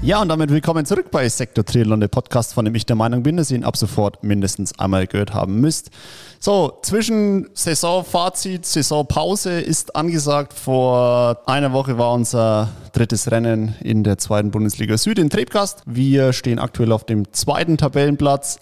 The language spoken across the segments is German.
Ja, und damit willkommen zurück bei Sektor Triathlon, der Podcast, von dem ich der Meinung bin, dass ihr ihn ab sofort mindestens einmal gehört haben müsst. So, zwischen Saisonfazit, Saisonpause ist angesagt. Vor einer Woche war unser drittes Rennen in der zweiten Bundesliga Süd in Trebgast. Wir stehen aktuell auf dem zweiten Tabellenplatz.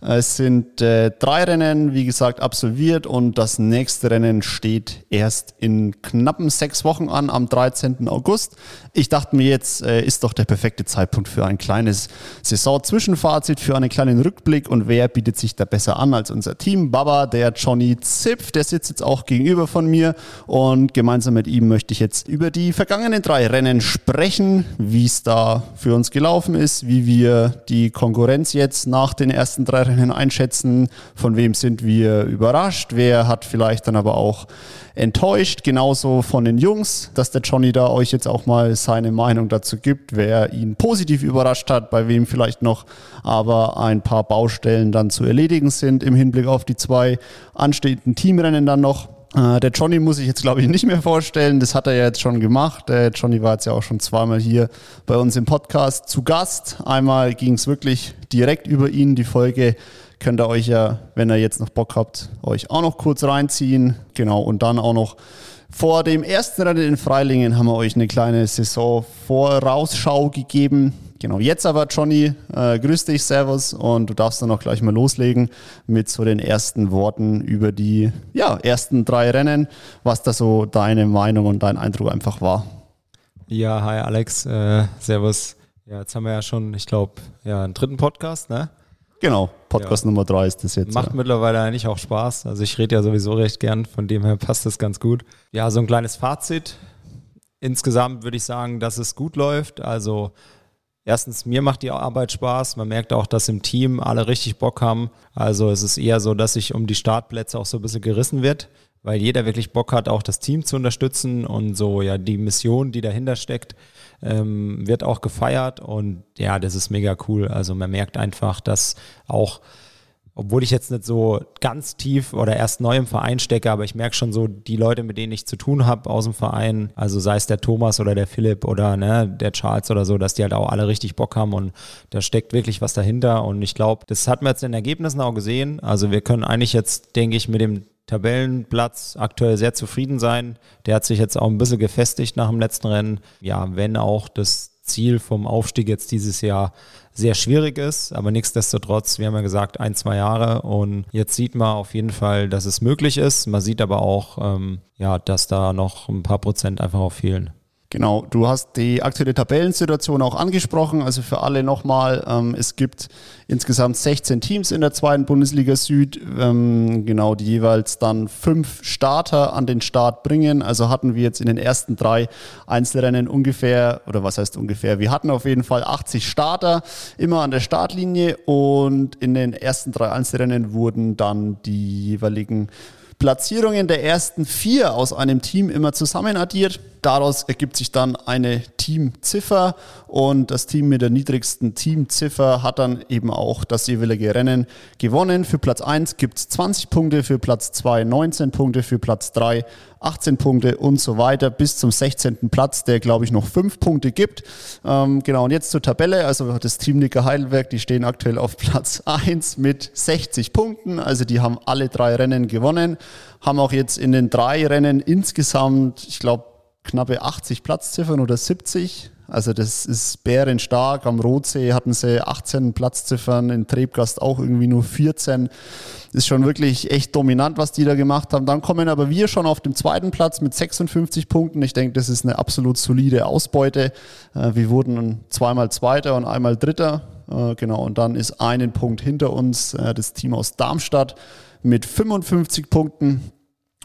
Es sind äh, drei Rennen, wie gesagt, absolviert und das nächste Rennen steht erst in knappen sechs Wochen an, am 13. August. Ich dachte mir, jetzt äh, ist doch der perfekte Zeitpunkt für ein kleines Saison-Zwischenfazit, für einen kleinen Rückblick und wer bietet sich da besser an als unser Team? Baba, der Johnny Zipf, der sitzt jetzt auch gegenüber von mir und gemeinsam mit ihm möchte ich jetzt über die vergangenen drei Rennen sprechen, wie es da für uns gelaufen ist, wie wir die Konkurrenz jetzt nach den ersten drei Rennen einschätzen, von wem sind wir überrascht, wer hat vielleicht dann aber auch enttäuscht, genauso von den Jungs, dass der Johnny da euch jetzt auch mal seine Meinung dazu gibt, wer ihn positiv überrascht hat, bei wem vielleicht noch aber ein paar Baustellen dann zu erledigen sind im Hinblick auf die zwei anstehenden Teamrennen dann noch. Äh, der Johnny muss ich jetzt, glaube ich, nicht mehr vorstellen. Das hat er ja jetzt schon gemacht. Der Johnny war jetzt ja auch schon zweimal hier bei uns im Podcast zu Gast. Einmal ging es wirklich direkt über ihn. Die Folge könnt ihr euch ja, wenn ihr jetzt noch Bock habt, euch auch noch kurz reinziehen. Genau, und dann auch noch vor dem ersten Rennen in Freilingen haben wir euch eine kleine Saison-Vorausschau gegeben. Genau, jetzt aber Johnny, äh, grüß dich, Servus und du darfst dann auch gleich mal loslegen mit so den ersten Worten über die ja, ersten drei Rennen, was da so deine Meinung und dein Eindruck einfach war. Ja, hi Alex, äh, Servus. Ja, jetzt haben wir ja schon, ich glaube, ja, einen dritten Podcast, ne? Genau, Podcast ja. Nummer drei ist das jetzt. Macht ja. mittlerweile eigentlich auch Spaß. Also ich rede ja sowieso recht gern, von dem her passt das ganz gut. Ja, so ein kleines Fazit. Insgesamt würde ich sagen, dass es gut läuft. Also erstens, mir macht die Arbeit Spaß. Man merkt auch, dass im Team alle richtig Bock haben. Also es ist eher so, dass sich um die Startplätze auch so ein bisschen gerissen wird, weil jeder wirklich Bock hat, auch das Team zu unterstützen und so, ja, die Mission, die dahinter steckt, ähm, wird auch gefeiert und ja, das ist mega cool. Also man merkt einfach, dass auch obwohl ich jetzt nicht so ganz tief oder erst neu im Verein stecke, aber ich merke schon so, die Leute, mit denen ich zu tun habe aus dem Verein, also sei es der Thomas oder der Philipp oder ne, der Charles oder so, dass die halt auch alle richtig Bock haben und da steckt wirklich was dahinter und ich glaube, das hat man jetzt in den Ergebnissen auch gesehen. Also wir können eigentlich jetzt, denke ich, mit dem Tabellenplatz aktuell sehr zufrieden sein. Der hat sich jetzt auch ein bisschen gefestigt nach dem letzten Rennen. Ja, wenn auch das Ziel vom Aufstieg jetzt dieses Jahr sehr schwierig ist, aber nichtsdestotrotz, wir haben ja gesagt, ein, zwei Jahre und jetzt sieht man auf jeden Fall, dass es möglich ist. Man sieht aber auch, ähm, ja, dass da noch ein paar Prozent einfach auch fehlen. Genau, du hast die aktuelle Tabellensituation auch angesprochen. Also für alle nochmal, ähm, es gibt insgesamt 16 Teams in der zweiten Bundesliga Süd, ähm, genau, die jeweils dann fünf Starter an den Start bringen. Also hatten wir jetzt in den ersten drei Einzelrennen ungefähr, oder was heißt ungefähr, wir hatten auf jeden Fall 80 Starter immer an der Startlinie und in den ersten drei Einzelrennen wurden dann die jeweiligen Platzierungen der ersten vier aus einem Team immer zusammen addiert. Daraus ergibt sich dann eine Teamziffer und das Team mit der niedrigsten Teamziffer hat dann eben auch das jeweilige Rennen gewonnen. Für Platz 1 gibt es 20 Punkte, für Platz 2 19 Punkte, für Platz 3 18 Punkte und so weiter bis zum 16. Platz, der glaube ich noch 5 Punkte gibt. Ähm, genau, und jetzt zur Tabelle. Also das Team Nicker Heidelberg, die stehen aktuell auf Platz 1 mit 60 Punkten. Also die haben alle drei Rennen gewonnen, haben auch jetzt in den drei Rennen insgesamt, ich glaube, knappe 80 Platzziffern oder 70. Also das ist bärenstark. Am Rotsee hatten sie 18 Platzziffern, in Trebgast auch irgendwie nur 14. Ist schon wirklich echt dominant, was die da gemacht haben. Dann kommen aber wir schon auf dem zweiten Platz mit 56 Punkten. Ich denke, das ist eine absolut solide Ausbeute. Äh, wir wurden zweimal Zweiter und einmal Dritter. Äh, genau, und dann ist einen Punkt hinter uns äh, das Team aus Darmstadt mit 55 Punkten.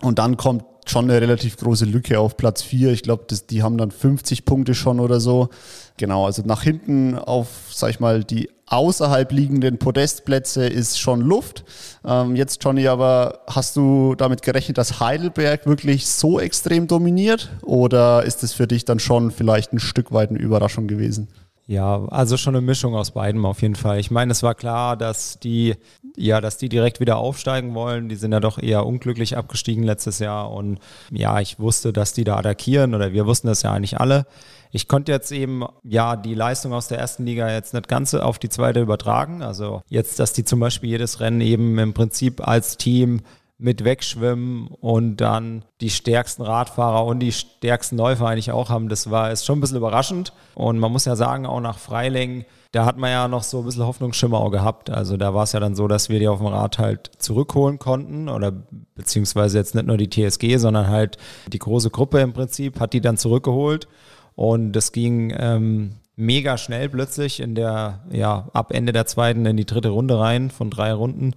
Und dann kommt schon eine relativ große Lücke auf Platz 4. Ich glaube, die haben dann 50 Punkte schon oder so. Genau, also nach hinten auf, sag ich mal, die außerhalb liegenden Podestplätze ist schon Luft. Ähm, jetzt, Johnny, aber hast du damit gerechnet, dass Heidelberg wirklich so extrem dominiert? Oder ist es für dich dann schon vielleicht ein Stück weit eine Überraschung gewesen? Ja, also schon eine Mischung aus beidem auf jeden Fall. Ich meine, es war klar, dass die, ja, dass die direkt wieder aufsteigen wollen. Die sind ja doch eher unglücklich abgestiegen letztes Jahr. Und ja, ich wusste, dass die da attackieren oder wir wussten das ja eigentlich alle. Ich konnte jetzt eben ja die Leistung aus der ersten Liga jetzt nicht ganz auf die zweite übertragen. Also jetzt, dass die zum Beispiel jedes Rennen eben im Prinzip als Team mit wegschwimmen und dann die stärksten Radfahrer und die stärksten Läufer eigentlich auch haben, das war ist schon ein bisschen überraschend. Und man muss ja sagen, auch nach Freiling, da hat man ja noch so ein bisschen Hoffnungsschimmer auch gehabt. Also da war es ja dann so, dass wir die auf dem Rad halt zurückholen konnten oder beziehungsweise jetzt nicht nur die TSG, sondern halt die große Gruppe im Prinzip hat die dann zurückgeholt. Und das ging ähm, mega schnell plötzlich in der, ja, ab Ende der zweiten in die dritte Runde rein von drei Runden,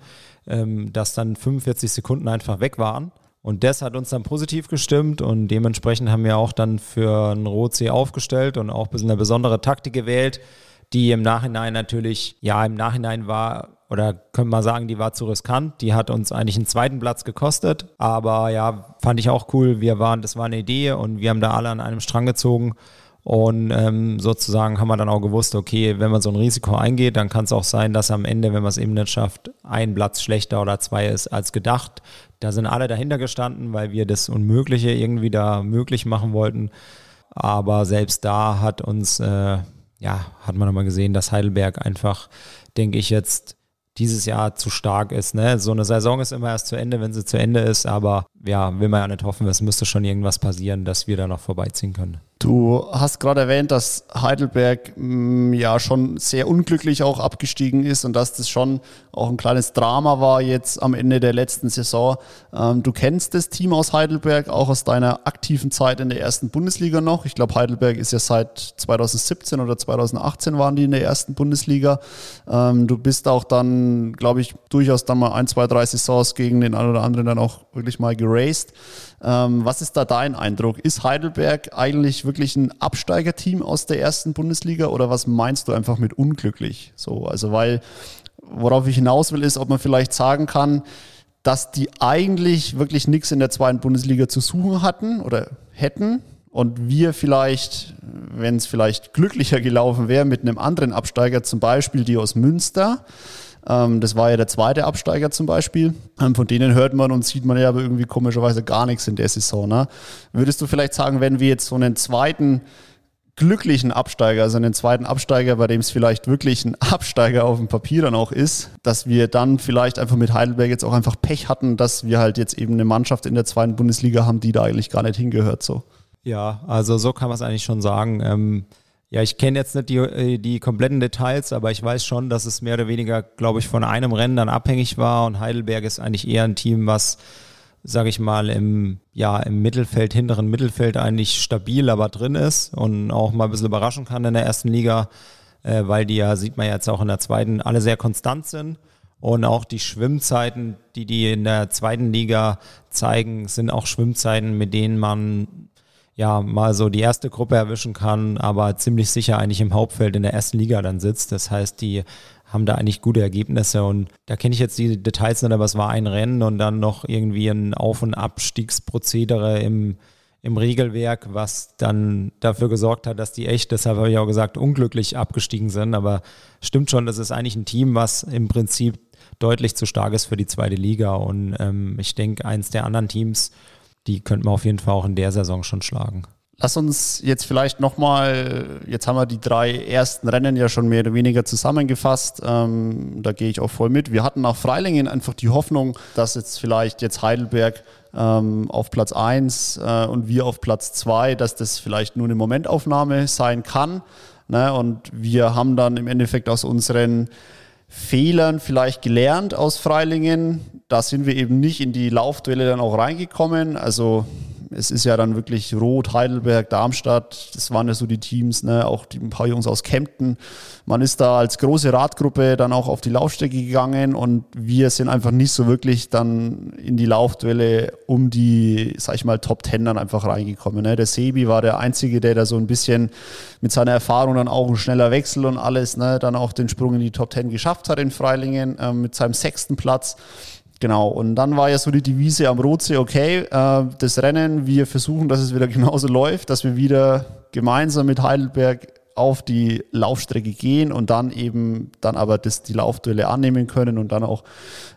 ähm, dass dann 45 Sekunden einfach weg waren. Und das hat uns dann positiv gestimmt und dementsprechend haben wir auch dann für einen Rotsee aufgestellt und auch ein eine besondere Taktik gewählt, die im Nachhinein natürlich, ja, im Nachhinein war, oder können wir sagen, die war zu riskant. Die hat uns eigentlich einen zweiten Platz gekostet. Aber ja, fand ich auch cool. Wir waren, das war eine Idee und wir haben da alle an einem Strang gezogen. Und ähm, sozusagen haben wir dann auch gewusst, okay, wenn man so ein Risiko eingeht, dann kann es auch sein, dass am Ende, wenn man es eben nicht schafft, ein Platz schlechter oder zwei ist als gedacht. Da sind alle dahinter gestanden, weil wir das Unmögliche irgendwie da möglich machen wollten. Aber selbst da hat uns, äh, ja, hat man nochmal gesehen, dass Heidelberg einfach, denke ich, jetzt dieses Jahr zu stark ist. Ne? So eine Saison ist immer erst zu Ende, wenn sie zu Ende ist, aber ja, will man ja nicht hoffen, es müsste schon irgendwas passieren, dass wir da noch vorbeiziehen können. Du hast gerade erwähnt, dass Heidelberg mh, mm, ja schon sehr unglücklich auch abgestiegen ist und dass das schon auch ein kleines Drama war jetzt am Ende der letzten Saison. Ähm, du kennst das Team aus Heidelberg auch aus deiner aktiven Zeit in der ersten Bundesliga noch. Ich glaube, Heidelberg ist ja seit 2017 oder 2018 waren die in der ersten Bundesliga. Ähm, du bist auch dann, glaube ich, durchaus dann mal ein, zwei, drei Saisons gegen den einen oder anderen dann auch wirklich mal geraced. Ähm, was ist da dein Eindruck? Ist Heidelberg eigentlich wirklich ein Absteigerteam aus der ersten Bundesliga oder was meinst du einfach mit unglücklich? So, also weil, worauf ich hinaus will, ist, ob man vielleicht sagen kann, dass die eigentlich wirklich nichts in der zweiten Bundesliga zu suchen hatten oder hätten und wir vielleicht, wenn es vielleicht glücklicher gelaufen wäre mit einem anderen Absteiger, zum Beispiel die aus Münster, das war ja der zweite Absteiger zum Beispiel. Ähm, von denen hört man und sieht man ja aber irgendwie komischerweise gar nichts in der Saison. Ne? Würdest du vielleicht sagen, wenn wir jetzt so einen zweiten glücklichen Absteiger, also einen zweiten Absteiger, bei dem es vielleicht wirklich ein Absteiger auf dem Papier dann auch ist, dass wir dann vielleicht einfach mit Heidelberg jetzt auch einfach Pech hatten, dass wir halt jetzt eben eine Mannschaft in der zweiten Bundesliga haben, die da eigentlich gar nicht hingehört so. Ja, also so kann man es eigentlich schon sagen. Ähm ja, ich kenne jetzt nicht die, äh, die kompletten Details, aber ich weiß schon, dass es mehr oder weniger, glaube ich, von einem Rennen dann abhängig war und Heidelberg ist eigentlich eher ein Team, was, sage ich mal, im, ja, im Mittelfeld, hinteren Mittelfeld eigentlich stabil, aber drin ist und auch mal ein bisschen überraschen kann in der ersten Liga, äh, weil die ja, sieht man jetzt auch in der zweiten, alle sehr konstant sind. Und auch die Schwimmzeiten, die die in der zweiten Liga zeigen, sind auch Schwimmzeiten, mit denen man ja mal so die erste Gruppe erwischen kann, aber ziemlich sicher eigentlich im Hauptfeld in der ersten Liga dann sitzt. Das heißt, die haben da eigentlich gute Ergebnisse und da kenne ich jetzt die Details nicht, aber es war ein Rennen und dann noch irgendwie ein Auf- und Abstiegsprozedere im, im Regelwerk, was dann dafür gesorgt hat, dass die echt, deshalb habe ich auch gesagt, unglücklich abgestiegen sind. Aber stimmt schon, das ist eigentlich ein Team, was im Prinzip deutlich zu stark ist für die zweite Liga. Und ähm, ich denke, eins der anderen Teams, die könnte man auf jeden Fall auch in der Saison schon schlagen. Lass uns jetzt vielleicht nochmal, jetzt haben wir die drei ersten Rennen ja schon mehr oder weniger zusammengefasst. Ähm, da gehe ich auch voll mit. Wir hatten nach Freilingen einfach die Hoffnung, dass jetzt vielleicht jetzt Heidelberg ähm, auf Platz 1 äh, und wir auf Platz 2, dass das vielleicht nur eine Momentaufnahme sein kann. Ne? Und wir haben dann im Endeffekt aus unseren Fehlern vielleicht gelernt aus Freilingen. Da sind wir eben nicht in die Laufduelle dann auch reingekommen. Also es ist ja dann wirklich Rot, Heidelberg, Darmstadt, das waren ja so die Teams, ne? auch die, ein paar Jungs aus Kempten. Man ist da als große Radgruppe dann auch auf die Laufstrecke gegangen und wir sind einfach nicht so wirklich dann in die Laufduelle um die, sag ich mal, Top Ten dann einfach reingekommen. Ne? Der Sebi war der Einzige, der da so ein bisschen mit seiner Erfahrung dann auch ein schneller Wechsel und alles, ne? dann auch den Sprung in die Top Ten geschafft hat in Freilingen äh, mit seinem sechsten Platz. Genau, und dann war ja so die Devise am Rotsee, okay, äh, das Rennen, wir versuchen, dass es wieder genauso läuft, dass wir wieder gemeinsam mit Heidelberg auf die Laufstrecke gehen und dann eben dann aber das, die Laufduelle annehmen können und dann auch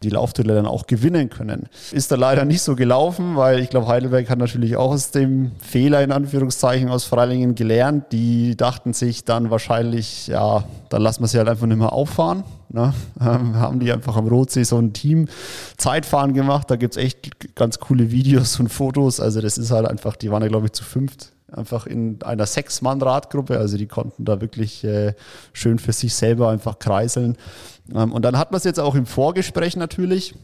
die Laufduelle dann auch gewinnen können. Ist da leider nicht so gelaufen, weil ich glaube, Heidelberg hat natürlich auch aus dem Fehler in Anführungszeichen aus Freilingen gelernt. Die dachten sich dann wahrscheinlich, ja, dann lassen wir sie halt einfach nicht mehr auffahren. Ne? Haben die einfach am Rotsee so ein Team Zeitfahren gemacht. Da gibt es echt ganz coole Videos und Fotos. Also das ist halt einfach, die waren ja glaube ich zu fünft einfach in einer Sechs-Mann-Radgruppe. Also die konnten da wirklich äh, schön für sich selber einfach kreiseln. Ähm, und dann hat man es jetzt auch im Vorgespräch natürlich,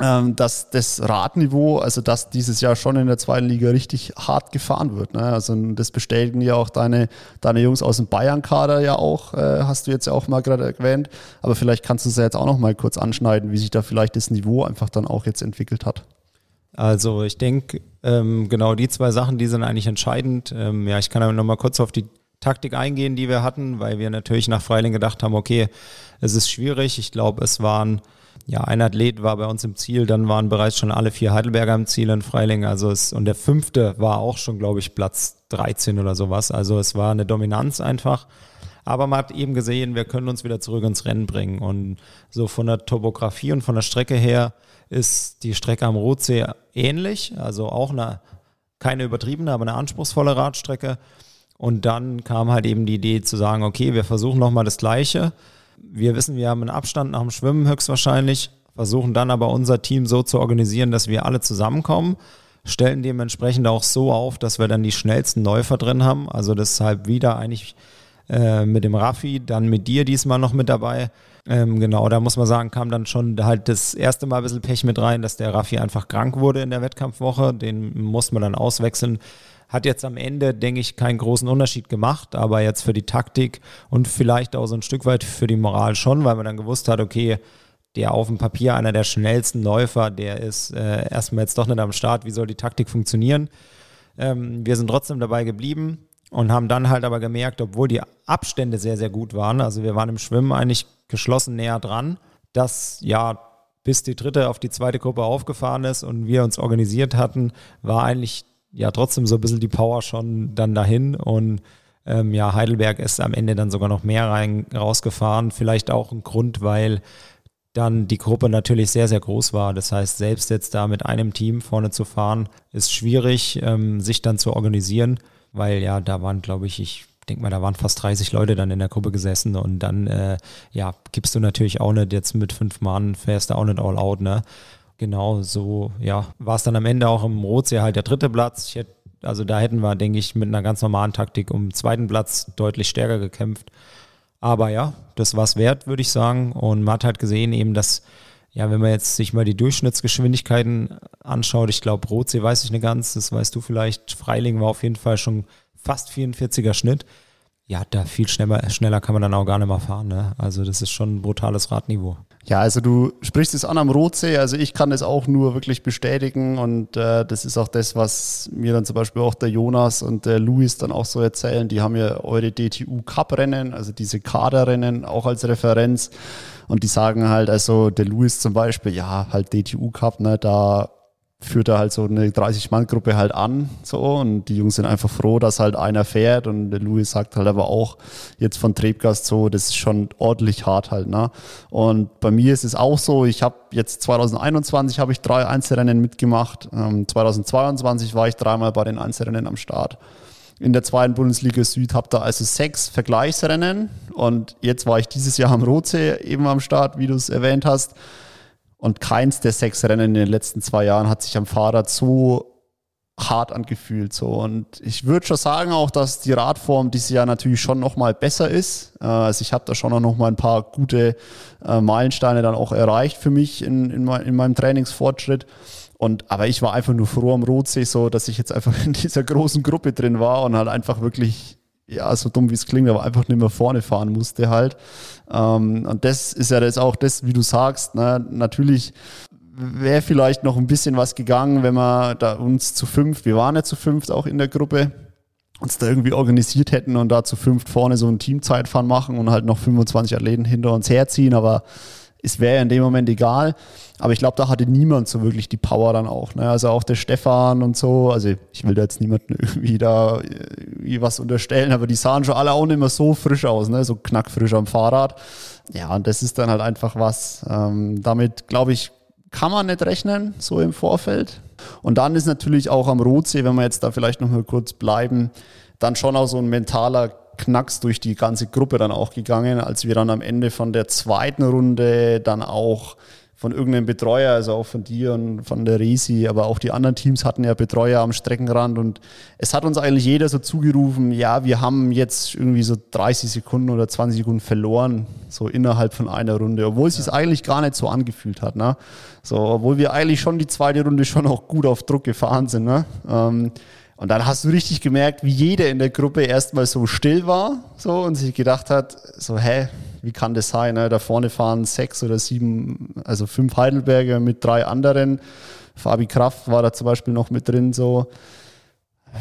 ähm, dass das Radniveau, also dass dieses Jahr schon in der zweiten Liga richtig hart gefahren wird. Ne? Also das bestätigen ja auch deine, deine Jungs aus dem Bayern-Kader ja auch, äh, hast du jetzt ja auch mal gerade erwähnt. Aber vielleicht kannst du es ja jetzt auch noch mal kurz anschneiden, wie sich da vielleicht das Niveau einfach dann auch jetzt entwickelt hat. Also ich denke, ähm, genau die zwei Sachen, die sind eigentlich entscheidend. Ähm, ja, ich kann aber nochmal kurz auf die Taktik eingehen, die wir hatten, weil wir natürlich nach Freiling gedacht haben, okay, es ist schwierig. Ich glaube, es waren, ja, ein Athlet war bei uns im Ziel, dann waren bereits schon alle vier Heidelberger im Ziel in Freiling. Also es, und der fünfte war auch schon, glaube ich, Platz 13 oder sowas. Also es war eine Dominanz einfach. Aber man hat eben gesehen, wir können uns wieder zurück ins Rennen bringen. Und so von der Topografie und von der Strecke her ist die Strecke am Rotsee ähnlich, also auch eine, keine übertriebene, aber eine anspruchsvolle Radstrecke. Und dann kam halt eben die Idee zu sagen, okay, wir versuchen nochmal das Gleiche. Wir wissen, wir haben einen Abstand nach dem Schwimmen höchstwahrscheinlich, versuchen dann aber unser Team so zu organisieren, dass wir alle zusammenkommen, stellen dementsprechend auch so auf, dass wir dann die schnellsten Läufer drin haben. Also deshalb wieder eigentlich äh, mit dem Raffi, dann mit dir diesmal noch mit dabei. Ähm, genau, da muss man sagen, kam dann schon halt das erste Mal ein bisschen Pech mit rein, dass der Raffi einfach krank wurde in der Wettkampfwoche. Den muss man dann auswechseln. Hat jetzt am Ende, denke ich, keinen großen Unterschied gemacht, aber jetzt für die Taktik und vielleicht auch so ein Stück weit für die Moral schon, weil man dann gewusst hat, okay, der auf dem Papier einer der schnellsten Läufer, der ist äh, erstmal jetzt doch nicht am Start. Wie soll die Taktik funktionieren? Ähm, wir sind trotzdem dabei geblieben und haben dann halt aber gemerkt, obwohl die Abstände sehr, sehr gut waren, also wir waren im Schwimmen eigentlich geschlossen näher dran, dass ja, bis die dritte auf die zweite Gruppe aufgefahren ist und wir uns organisiert hatten, war eigentlich ja trotzdem so ein bisschen die Power schon dann dahin und ähm, ja, Heidelberg ist am Ende dann sogar noch mehr rein, rausgefahren. Vielleicht auch ein Grund, weil dann die Gruppe natürlich sehr, sehr groß war. Das heißt, selbst jetzt da mit einem Team vorne zu fahren, ist schwierig, ähm, sich dann zu organisieren weil ja, da waren, glaube ich, ich denke mal, da waren fast 30 Leute dann in der Gruppe gesessen und dann, äh, ja, gibst du natürlich auch nicht jetzt mit fünf Mann, fährst du auch nicht all out, ne? Genau, so, ja, war es dann am Ende auch im Rotsee halt der dritte Platz. Hätte, also da hätten wir, denke ich, mit einer ganz normalen Taktik um den zweiten Platz deutlich stärker gekämpft. Aber ja, das war es wert, würde ich sagen. Und man hat halt gesehen eben, dass ja, wenn man jetzt sich mal die Durchschnittsgeschwindigkeiten anschaut, ich glaube, Rotsee weiß ich nicht ganz, das weißt du vielleicht, Freiling war auf jeden Fall schon fast 44er Schnitt. Ja, da viel schneller, schneller kann man dann auch gar nicht mehr fahren. Ne? Also das ist schon ein brutales Radniveau. Ja, also du sprichst es an am Rotsee, also ich kann das auch nur wirklich bestätigen und äh, das ist auch das, was mir dann zum Beispiel auch der Jonas und der Luis dann auch so erzählen. Die haben ja eure DTU Cup Rennen, also diese Kaderrennen auch als Referenz und die sagen halt, also der Louis zum Beispiel, ja, halt DTU Cup, ne, da führt er halt so eine 30-Mann-Gruppe halt an, so, und die Jungs sind einfach froh, dass halt einer fährt. Und der Louis sagt halt aber auch jetzt von Trebgast so, das ist schon ordentlich hart halt, ne, und bei mir ist es auch so, ich habe jetzt 2021 habe ich drei Einzelrennen mitgemacht, ähm, 2022 war ich dreimal bei den Einzelrennen am Start in der zweiten Bundesliga Süd habe da also sechs Vergleichsrennen und jetzt war ich dieses Jahr am Rotsee eben am Start, wie du es erwähnt hast. Und keins der sechs Rennen in den letzten zwei Jahren hat sich am Fahrrad so hart angefühlt. So. Und ich würde schon sagen auch, dass die Radform dieses Jahr natürlich schon nochmal besser ist. Äh, also ich habe da schon noch mal ein paar gute äh, Meilensteine dann auch erreicht für mich in, in, mein, in meinem Trainingsfortschritt. Und, aber ich war einfach nur froh am Rotsee, so, dass ich jetzt einfach in dieser großen Gruppe drin war und halt einfach wirklich, ja, so dumm wie es klingt, aber einfach nicht mehr vorne fahren musste halt. Ähm, und das ist ja das auch das, wie du sagst, ne, natürlich wäre vielleicht noch ein bisschen was gegangen, wenn wir da uns zu fünf, wir waren ja zu fünft auch in der Gruppe, uns da irgendwie organisiert hätten und da zu fünft vorne so ein Teamzeitfahren machen und halt noch 25 Athleten hinter uns herziehen, aber es wäre ja in dem Moment egal. Aber ich glaube, da hatte niemand so wirklich die Power dann auch. Ne? Also auch der Stefan und so. Also ich will da jetzt niemanden irgendwie da irgendwie was unterstellen, aber die sahen schon alle auch nicht mehr so frisch aus, ne? so knackfrisch am Fahrrad. Ja, und das ist dann halt einfach was. Ähm, damit, glaube ich, kann man nicht rechnen, so im Vorfeld. Und dann ist natürlich auch am Rotsee, wenn wir jetzt da vielleicht noch mal kurz bleiben, dann schon auch so ein mentaler Knacks durch die ganze Gruppe dann auch gegangen, als wir dann am Ende von der zweiten Runde dann auch von irgendeinem Betreuer, also auch von dir und von der Resi, aber auch die anderen Teams hatten ja Betreuer am Streckenrand und es hat uns eigentlich jeder so zugerufen, ja, wir haben jetzt irgendwie so 30 Sekunden oder 20 Sekunden verloren, so innerhalb von einer Runde, obwohl es ja. sich eigentlich gar nicht so angefühlt hat, ne? So, obwohl wir eigentlich schon die zweite Runde schon auch gut auf Druck gefahren sind, ne? Ähm, und dann hast du richtig gemerkt, wie jeder in der Gruppe erstmal so still war so und sich gedacht hat, so, hä, wie kann das sein? Ne? Da vorne fahren sechs oder sieben, also fünf Heidelberger mit drei anderen. Fabi Kraft war da zum Beispiel noch mit drin, so.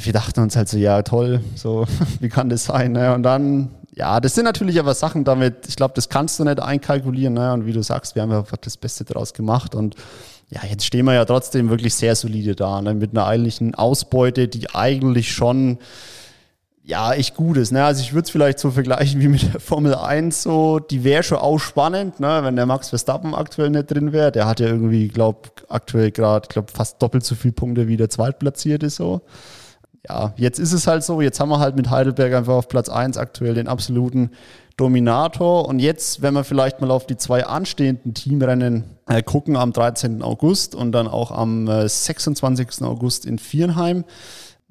Wir dachten uns halt so, ja, toll, so, wie kann das sein? Ne? Und dann, ja, das sind natürlich aber Sachen damit, ich glaube, das kannst du nicht einkalkulieren. Ne? Und wie du sagst, wir haben einfach das Beste daraus gemacht und ja, jetzt stehen wir ja trotzdem wirklich sehr solide da, ne? mit einer eigentlichen Ausbeute, die eigentlich schon ja, echt gut ist. Ne? Also ich würde es vielleicht so vergleichen wie mit der Formel 1 so, die wäre schon auch spannend, ne? wenn der Max Verstappen aktuell nicht drin wäre. Der hat ja irgendwie, glaube aktuell gerade, glaube fast doppelt so viele Punkte wie der Zweitplatzierte so. Ja, jetzt ist es halt so, jetzt haben wir halt mit Heidelberg einfach auf Platz 1 aktuell den absoluten Dominator. Und jetzt, wenn wir vielleicht mal auf die zwei anstehenden Teamrennen äh, gucken, am 13. August und dann auch am äh, 26. August in Vierenheim.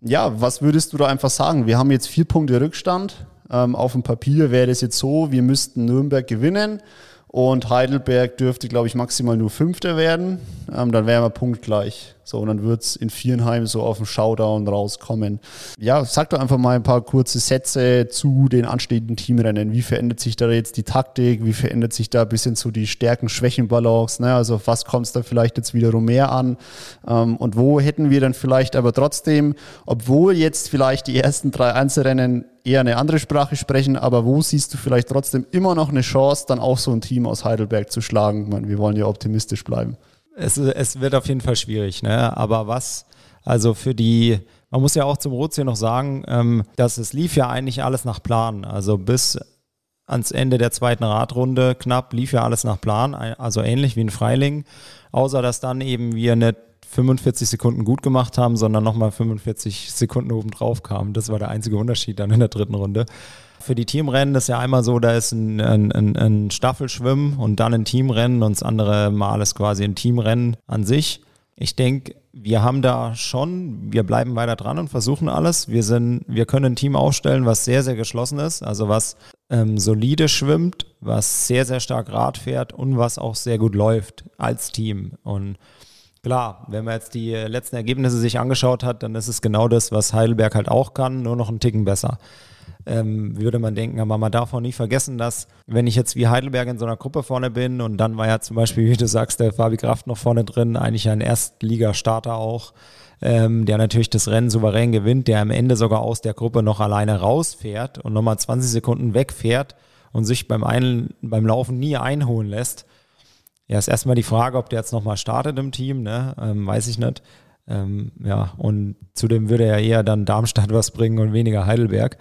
Ja, was würdest du da einfach sagen? Wir haben jetzt vier Punkte Rückstand. Ähm, auf dem Papier wäre das jetzt so, wir müssten Nürnberg gewinnen und Heidelberg dürfte, glaube ich, maximal nur Fünfter werden. Ähm, dann wären wir punktgleich. So, und dann wird es in Vierenheim so auf den Showdown rauskommen. Ja, sag doch einfach mal ein paar kurze Sätze zu den anstehenden Teamrennen. Wie verändert sich da jetzt die Taktik? Wie verändert sich da ein bisschen so die Stärken-Schwächen-Balance? Ne? Also, was kommt es da vielleicht jetzt wiederum mehr an? Ähm, und wo hätten wir dann vielleicht aber trotzdem, obwohl jetzt vielleicht die ersten drei Einzelrennen eher eine andere Sprache sprechen, aber wo siehst du vielleicht trotzdem immer noch eine Chance, dann auch so ein Team aus Heidelberg zu schlagen? Ich meine, wir wollen ja optimistisch bleiben. Es, es wird auf jeden Fall schwierig, ne? aber was, also für die, man muss ja auch zum Rotsee noch sagen, ähm, dass es lief ja eigentlich alles nach Plan. Also bis ans Ende der zweiten Radrunde knapp lief ja alles nach Plan, also ähnlich wie in Freiling, außer dass dann eben wir nicht 45 Sekunden gut gemacht haben, sondern nochmal 45 Sekunden obendrauf kamen. Das war der einzige Unterschied dann in der dritten Runde. Für die Teamrennen ist ja einmal so, da ist ein, ein, ein, ein Staffelschwimmen und dann ein Teamrennen und das andere Mal ist quasi ein Teamrennen an sich. Ich denke, wir haben da schon, wir bleiben weiter dran und versuchen alles. Wir sind, wir können ein Team aufstellen, was sehr, sehr geschlossen ist, also was ähm, solide schwimmt, was sehr, sehr stark Rad fährt und was auch sehr gut läuft als Team. Und Klar, wenn man jetzt die letzten Ergebnisse sich angeschaut hat, dann ist es genau das, was Heidelberg halt auch kann, nur noch einen Ticken besser. Ähm, würde man denken, aber man darf auch nie vergessen, dass wenn ich jetzt wie Heidelberg in so einer Gruppe vorne bin und dann war ja zum Beispiel, wie du sagst, der Fabi Kraft noch vorne drin, eigentlich ein Erstligastarter auch, ähm, der natürlich das Rennen souverän gewinnt, der am Ende sogar aus der Gruppe noch alleine rausfährt und nochmal 20 Sekunden wegfährt und sich beim, Ein beim Laufen nie einholen lässt ja, ist erstmal die Frage, ob der jetzt nochmal startet im Team, ne? Ähm, weiß ich nicht. Ähm, ja, und zudem würde er eher dann Darmstadt was bringen und weniger Heidelberg.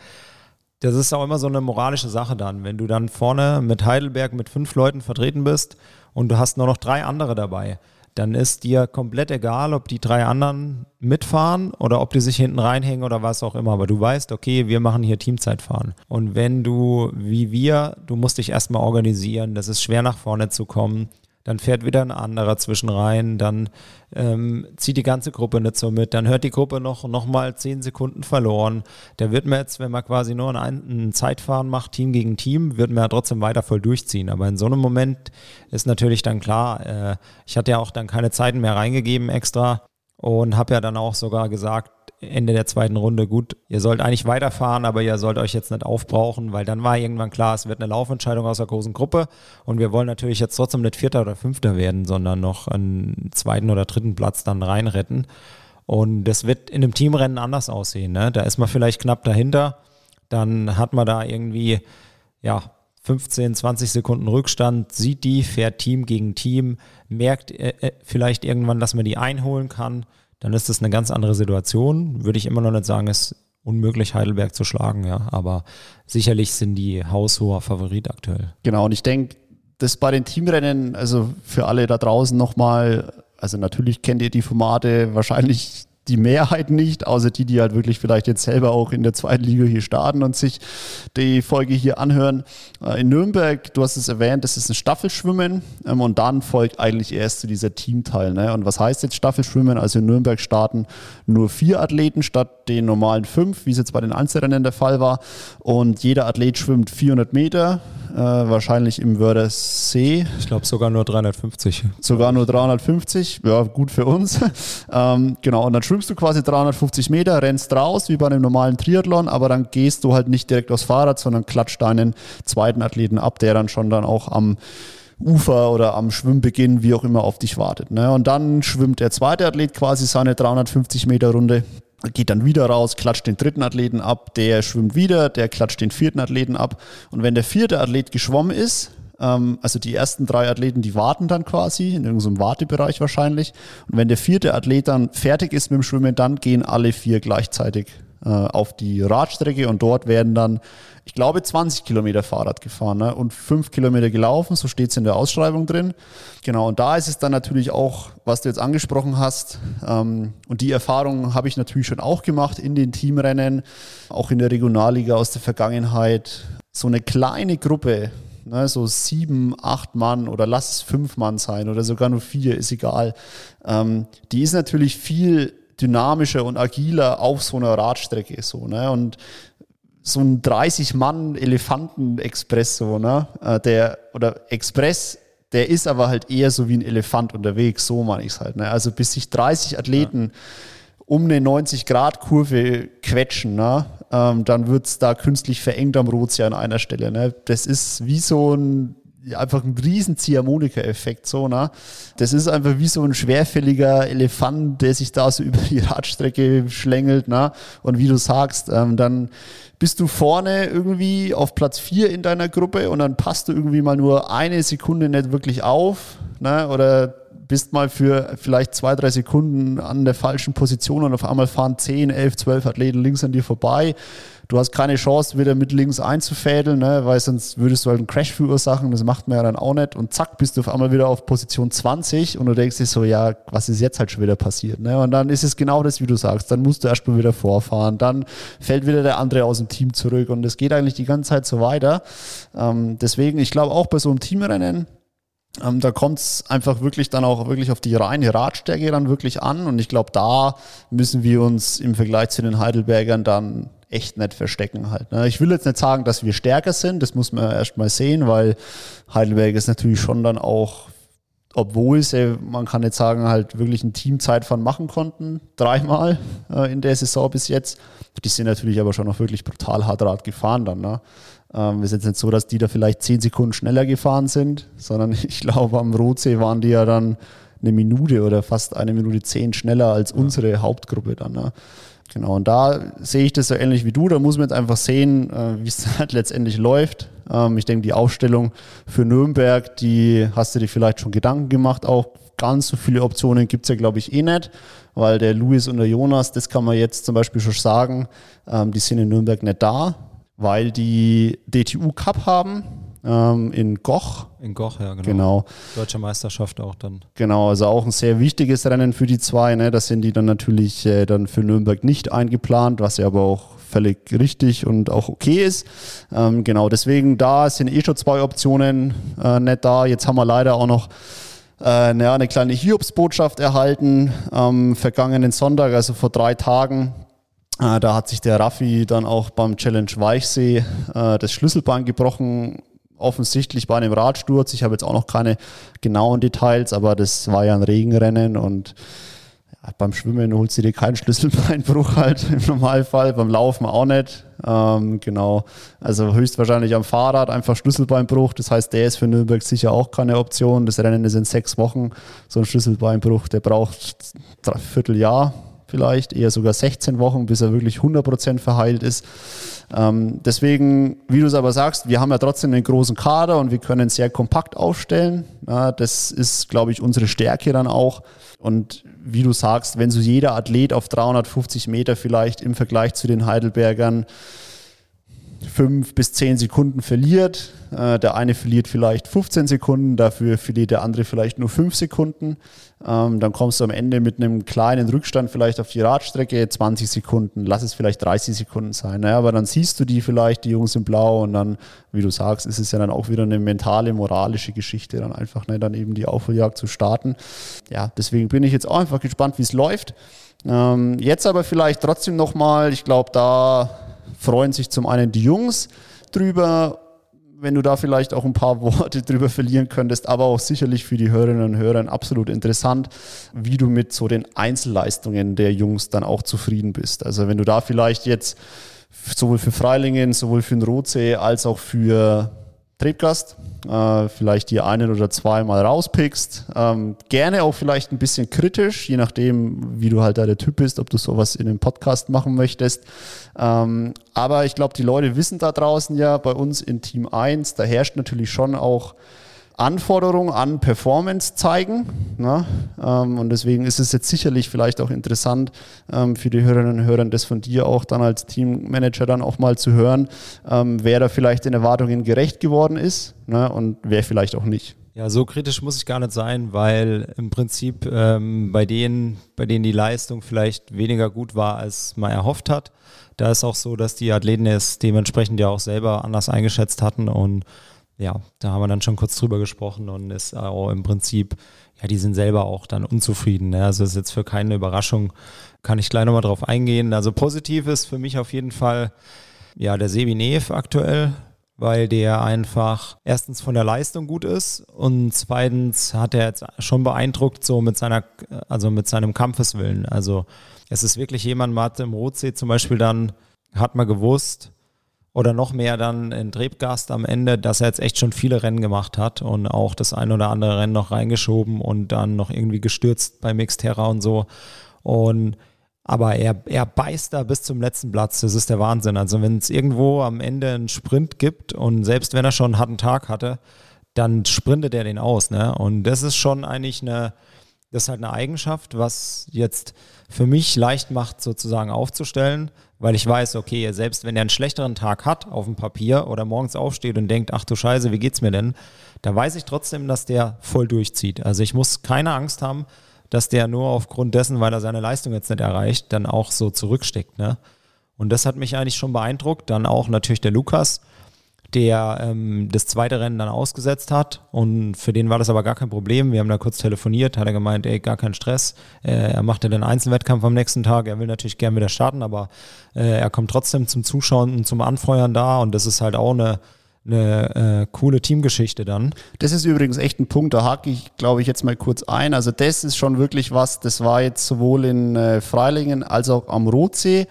Das ist auch immer so eine moralische Sache dann. Wenn du dann vorne mit Heidelberg mit fünf Leuten vertreten bist und du hast nur noch drei andere dabei, dann ist dir komplett egal, ob die drei anderen mitfahren oder ob die sich hinten reinhängen oder was auch immer. Aber du weißt, okay, wir machen hier Teamzeitfahren. Und wenn du, wie wir, du musst dich erstmal organisieren, das ist schwer nach vorne zu kommen dann fährt wieder ein anderer zwischen rein, dann ähm, zieht die ganze Gruppe nicht so mit, dann hört die Gruppe noch, noch mal zehn Sekunden verloren. Da wird man jetzt, wenn man quasi nur ein, ein Zeitfahren macht, Team gegen Team, wird man ja trotzdem weiter voll durchziehen. Aber in so einem Moment ist natürlich dann klar, äh, ich hatte ja auch dann keine Zeiten mehr reingegeben extra und habe ja dann auch sogar gesagt, Ende der zweiten Runde, gut, ihr sollt eigentlich weiterfahren, aber ihr sollt euch jetzt nicht aufbrauchen, weil dann war irgendwann klar, es wird eine Laufentscheidung aus der großen Gruppe und wir wollen natürlich jetzt trotzdem nicht Vierter oder Fünfter werden, sondern noch einen zweiten oder dritten Platz dann reinretten. Und das wird in einem Teamrennen anders aussehen. Ne? Da ist man vielleicht knapp dahinter, dann hat man da irgendwie, ja, 15, 20 Sekunden Rückstand, sieht die, fährt Team gegen Team, merkt äh, äh vielleicht irgendwann, dass man die einholen kann dann ist das eine ganz andere Situation. Würde ich immer noch nicht sagen, es ist unmöglich, Heidelberg zu schlagen, ja. Aber sicherlich sind die haushoher Favorit aktuell. Genau, und ich denke, das bei den Teamrennen, also für alle da draußen nochmal, also natürlich kennt ihr die Formate wahrscheinlich die Mehrheit nicht, außer die, die halt wirklich vielleicht jetzt selber auch in der zweiten Liga hier starten und sich die Folge hier anhören. Äh, in Nürnberg, du hast es erwähnt, das ist ein Staffelschwimmen ähm, und dann folgt eigentlich erst zu dieser Teamteil. Ne? Und was heißt jetzt Staffelschwimmen? Also in Nürnberg starten nur vier Athleten statt den normalen fünf, wie es jetzt bei den Einzelrennen der Fall war. Und jeder Athlet schwimmt 400 Meter äh, wahrscheinlich im Wörthersee. Ich glaube sogar nur 350. Sogar nur 350, ja, gut für uns. ähm, genau, und dann schwimmst du quasi 350 Meter, rennst raus, wie bei einem normalen Triathlon, aber dann gehst du halt nicht direkt aufs Fahrrad, sondern klatscht deinen zweiten Athleten ab, der dann schon dann auch am Ufer oder am Schwimmbeginn, wie auch immer, auf dich wartet. Ne? Und dann schwimmt der zweite Athlet quasi seine 350 Meter Runde geht dann wieder raus, klatscht den dritten Athleten ab, der schwimmt wieder, der klatscht den vierten Athleten ab. Und wenn der vierte Athlet geschwommen ist, ähm, also die ersten drei Athleten, die warten dann quasi, in irgendeinem Wartebereich wahrscheinlich. Und wenn der vierte Athlet dann fertig ist mit dem Schwimmen, dann gehen alle vier gleichzeitig äh, auf die Radstrecke und dort werden dann, ich glaube, 20 Kilometer Fahrrad gefahren ne? und 5 Kilometer gelaufen, so steht es in der Ausschreibung drin. Genau, und da ist es dann natürlich auch, was du jetzt angesprochen hast, ähm, und die Erfahrung habe ich natürlich schon auch gemacht in den Teamrennen, auch in der Regionalliga aus der Vergangenheit. So eine kleine Gruppe, ne, so sieben, acht Mann oder lass es fünf Mann sein oder sogar nur vier, ist egal. Ähm, die ist natürlich viel dynamischer und agiler auf so einer Radstrecke so, ne? Und so ein 30-Mann-Elefanten-Express, so, ne? Äh, der, oder Express, der ist aber halt eher so wie ein Elefant unterwegs, so meine ich es halt. Ne? Also bis sich 30 Athleten ja. um eine 90-Grad-Kurve quetschen, ne? Ähm, dann wird es da künstlich verengt am Rotzia an einer Stelle. Ne? Das ist wie so ein einfach ein riesen Ziehharmonika-Effekt, so, ne? Das ist einfach wie so ein schwerfälliger Elefant, der sich da so über die Radstrecke schlängelt, ne? Und wie du sagst, ähm, dann bist du vorne irgendwie auf Platz 4 in deiner Gruppe und dann passt du irgendwie mal nur eine Sekunde nicht wirklich auf, ne? Oder bist mal für vielleicht zwei, drei Sekunden an der falschen Position und auf einmal fahren 10, 11, 12 Athleten links an dir vorbei Du hast keine Chance, wieder mit links einzufädeln, ne, weil sonst würdest du halt einen Crash verursachen. Das macht man ja dann auch nicht. Und zack, bist du auf einmal wieder auf Position 20 und du denkst dir so, ja, was ist jetzt halt schon wieder passiert? Ne? Und dann ist es genau das, wie du sagst. Dann musst du erstmal wieder vorfahren. Dann fällt wieder der andere aus dem Team zurück. Und es geht eigentlich die ganze Zeit so weiter. Ähm, deswegen, ich glaube auch bei so einem Teamrennen, ähm, da kommt es einfach wirklich dann auch wirklich auf die reine Radstärke dann wirklich an. Und ich glaube, da müssen wir uns im Vergleich zu den Heidelbergern dann echt nicht verstecken halt. Ne? Ich will jetzt nicht sagen, dass wir stärker sind, das muss man erst mal sehen, weil Heidelberg ist natürlich schon dann auch, obwohl sie, man kann jetzt sagen, halt wirklich ein Teamzeitfahren machen konnten, dreimal äh, in der Saison bis jetzt. Die sind natürlich aber schon noch wirklich brutal hart Rad gefahren dann. Ne? Ähm, ist jetzt nicht so, dass die da vielleicht zehn Sekunden schneller gefahren sind, sondern ich glaube, am Rotsee waren die ja dann eine Minute oder fast eine Minute zehn schneller als unsere Hauptgruppe dann. Ne? Genau, und da sehe ich das so ähnlich wie du. Da muss man jetzt einfach sehen, äh, wie es halt letztendlich läuft. Ähm, ich denke, die Aufstellung für Nürnberg, die hast du dir vielleicht schon Gedanken gemacht. Auch ganz so viele Optionen gibt es ja, glaube ich, eh nicht, weil der Luis und der Jonas, das kann man jetzt zum Beispiel schon sagen, ähm, die sind in Nürnberg nicht da, weil die DTU Cup haben ähm, in Goch. In Goch, ja, genau. genau. Deutsche Meisterschaft auch dann. Genau, also auch ein sehr wichtiges Rennen für die zwei. Ne? Das sind die dann natürlich äh, dann für Nürnberg nicht eingeplant, was ja aber auch völlig richtig und auch okay ist. Ähm, genau, deswegen da sind eh schon zwei Optionen äh, nicht da. Jetzt haben wir leider auch noch äh, naja, eine kleine Hiobsbotschaft erhalten am vergangenen Sonntag, also vor drei Tagen. Äh, da hat sich der Raffi dann auch beim Challenge Weichsee äh, das Schlüsselbein gebrochen, offensichtlich bei einem Radsturz. Ich habe jetzt auch noch keine genauen Details, aber das war ja ein Regenrennen und beim Schwimmen holst du dir keinen Schlüsselbeinbruch halt im Normalfall, beim Laufen auch nicht. Ähm, genau, also höchstwahrscheinlich am Fahrrad einfach Schlüsselbeinbruch. Das heißt, der ist für Nürnberg sicher auch keine Option. Das Rennen ist in sechs Wochen. So ein Schlüsselbeinbruch, der braucht drei Vierteljahr vielleicht, eher sogar 16 Wochen, bis er wirklich 100% verheilt ist. Ähm, deswegen, wie du es aber sagst, wir haben ja trotzdem einen großen Kader und wir können sehr kompakt aufstellen. Ja, das ist, glaube ich, unsere Stärke dann auch. Und wie du sagst, wenn so jeder Athlet auf 350 Meter vielleicht im Vergleich zu den Heidelbergern fünf bis zehn Sekunden verliert. Äh, der eine verliert vielleicht 15 Sekunden, dafür verliert der andere vielleicht nur fünf Sekunden. Ähm, dann kommst du am Ende mit einem kleinen Rückstand vielleicht auf die Radstrecke, 20 Sekunden, lass es vielleicht 30 Sekunden sein. Naja, aber dann siehst du die vielleicht, die Jungs in Blau, und dann, wie du sagst, ist es ja dann auch wieder eine mentale, moralische Geschichte, dann einfach ne, dann eben die Aufholjagd zu starten. Ja, deswegen bin ich jetzt auch einfach gespannt, wie es läuft. Ähm, jetzt aber vielleicht trotzdem nochmal, ich glaube, da freuen sich zum einen die Jungs drüber, wenn du da vielleicht auch ein paar Worte drüber verlieren könntest, aber auch sicherlich für die Hörerinnen und Hörer absolut interessant, wie du mit so den Einzelleistungen der Jungs dann auch zufrieden bist. Also wenn du da vielleicht jetzt sowohl für Freilingen, sowohl für den Rotsee als auch für Trebgast, äh, vielleicht die einen oder zwei mal rauspickst. Ähm, gerne auch vielleicht ein bisschen kritisch, je nachdem, wie du halt da der Typ bist, ob du sowas in einem Podcast machen möchtest. Ähm, aber ich glaube, die Leute wissen da draußen ja bei uns in Team 1, da herrscht natürlich schon auch Anforderungen an Performance zeigen. Ne? Ähm, und deswegen ist es jetzt sicherlich vielleicht auch interessant ähm, für die Hörerinnen und Hörer, das von dir auch dann als Teammanager dann auch mal zu hören, ähm, wer da vielleicht den Erwartungen gerecht geworden ist ne? und wer vielleicht auch nicht. Ja, so kritisch muss ich gar nicht sein, weil im Prinzip ähm, bei denen, bei denen die Leistung vielleicht weniger gut war, als man erhofft hat, da ist auch so, dass die Athleten es dementsprechend ja auch selber anders eingeschätzt hatten und ja, da haben wir dann schon kurz drüber gesprochen und ist auch im Prinzip, ja, die sind selber auch dann unzufrieden. Ne? Also ist jetzt für keine Überraschung, kann ich gleich nochmal drauf eingehen. Also positiv ist für mich auf jeden Fall, ja, der Sebi Neef aktuell, weil der einfach erstens von der Leistung gut ist und zweitens hat er jetzt schon beeindruckt so mit seiner, also mit seinem Kampfeswillen. Also es ist wirklich jemand, man hat im Rotsee zum Beispiel dann, hat man gewusst, oder noch mehr dann in Trebgast am Ende, dass er jetzt echt schon viele Rennen gemacht hat und auch das ein oder andere Rennen noch reingeschoben und dann noch irgendwie gestürzt bei Mixterra und so. Und aber er, er beißt da bis zum letzten Platz. Das ist der Wahnsinn. Also wenn es irgendwo am Ende einen Sprint gibt und selbst wenn er schon einen harten Tag hatte, dann sprintet er den aus. Ne? Und das ist schon eigentlich eine, das ist halt eine Eigenschaft, was jetzt für mich leicht macht, sozusagen aufzustellen weil ich weiß, okay, selbst wenn er einen schlechteren Tag hat auf dem Papier oder morgens aufsteht und denkt, ach du Scheiße, wie geht's mir denn? Da weiß ich trotzdem, dass der voll durchzieht. Also ich muss keine Angst haben, dass der nur aufgrund dessen, weil er seine Leistung jetzt nicht erreicht, dann auch so zurücksteckt. Ne? Und das hat mich eigentlich schon beeindruckt. Dann auch natürlich der Lukas, der ähm, das zweite Rennen dann ausgesetzt hat. Und für den war das aber gar kein Problem. Wir haben da kurz telefoniert, hat er gemeint, ey, gar kein Stress. Äh, er macht ja den Einzelwettkampf am nächsten Tag. Er will natürlich gern wieder starten, aber äh, er kommt trotzdem zum Zuschauen und zum Anfeuern da. Und das ist halt auch eine, eine äh, coole Teamgeschichte dann. Das ist übrigens echt ein Punkt, da hake ich, glaube ich, jetzt mal kurz ein. Also das ist schon wirklich was, das war jetzt sowohl in äh, Freilingen als auch am Rotsee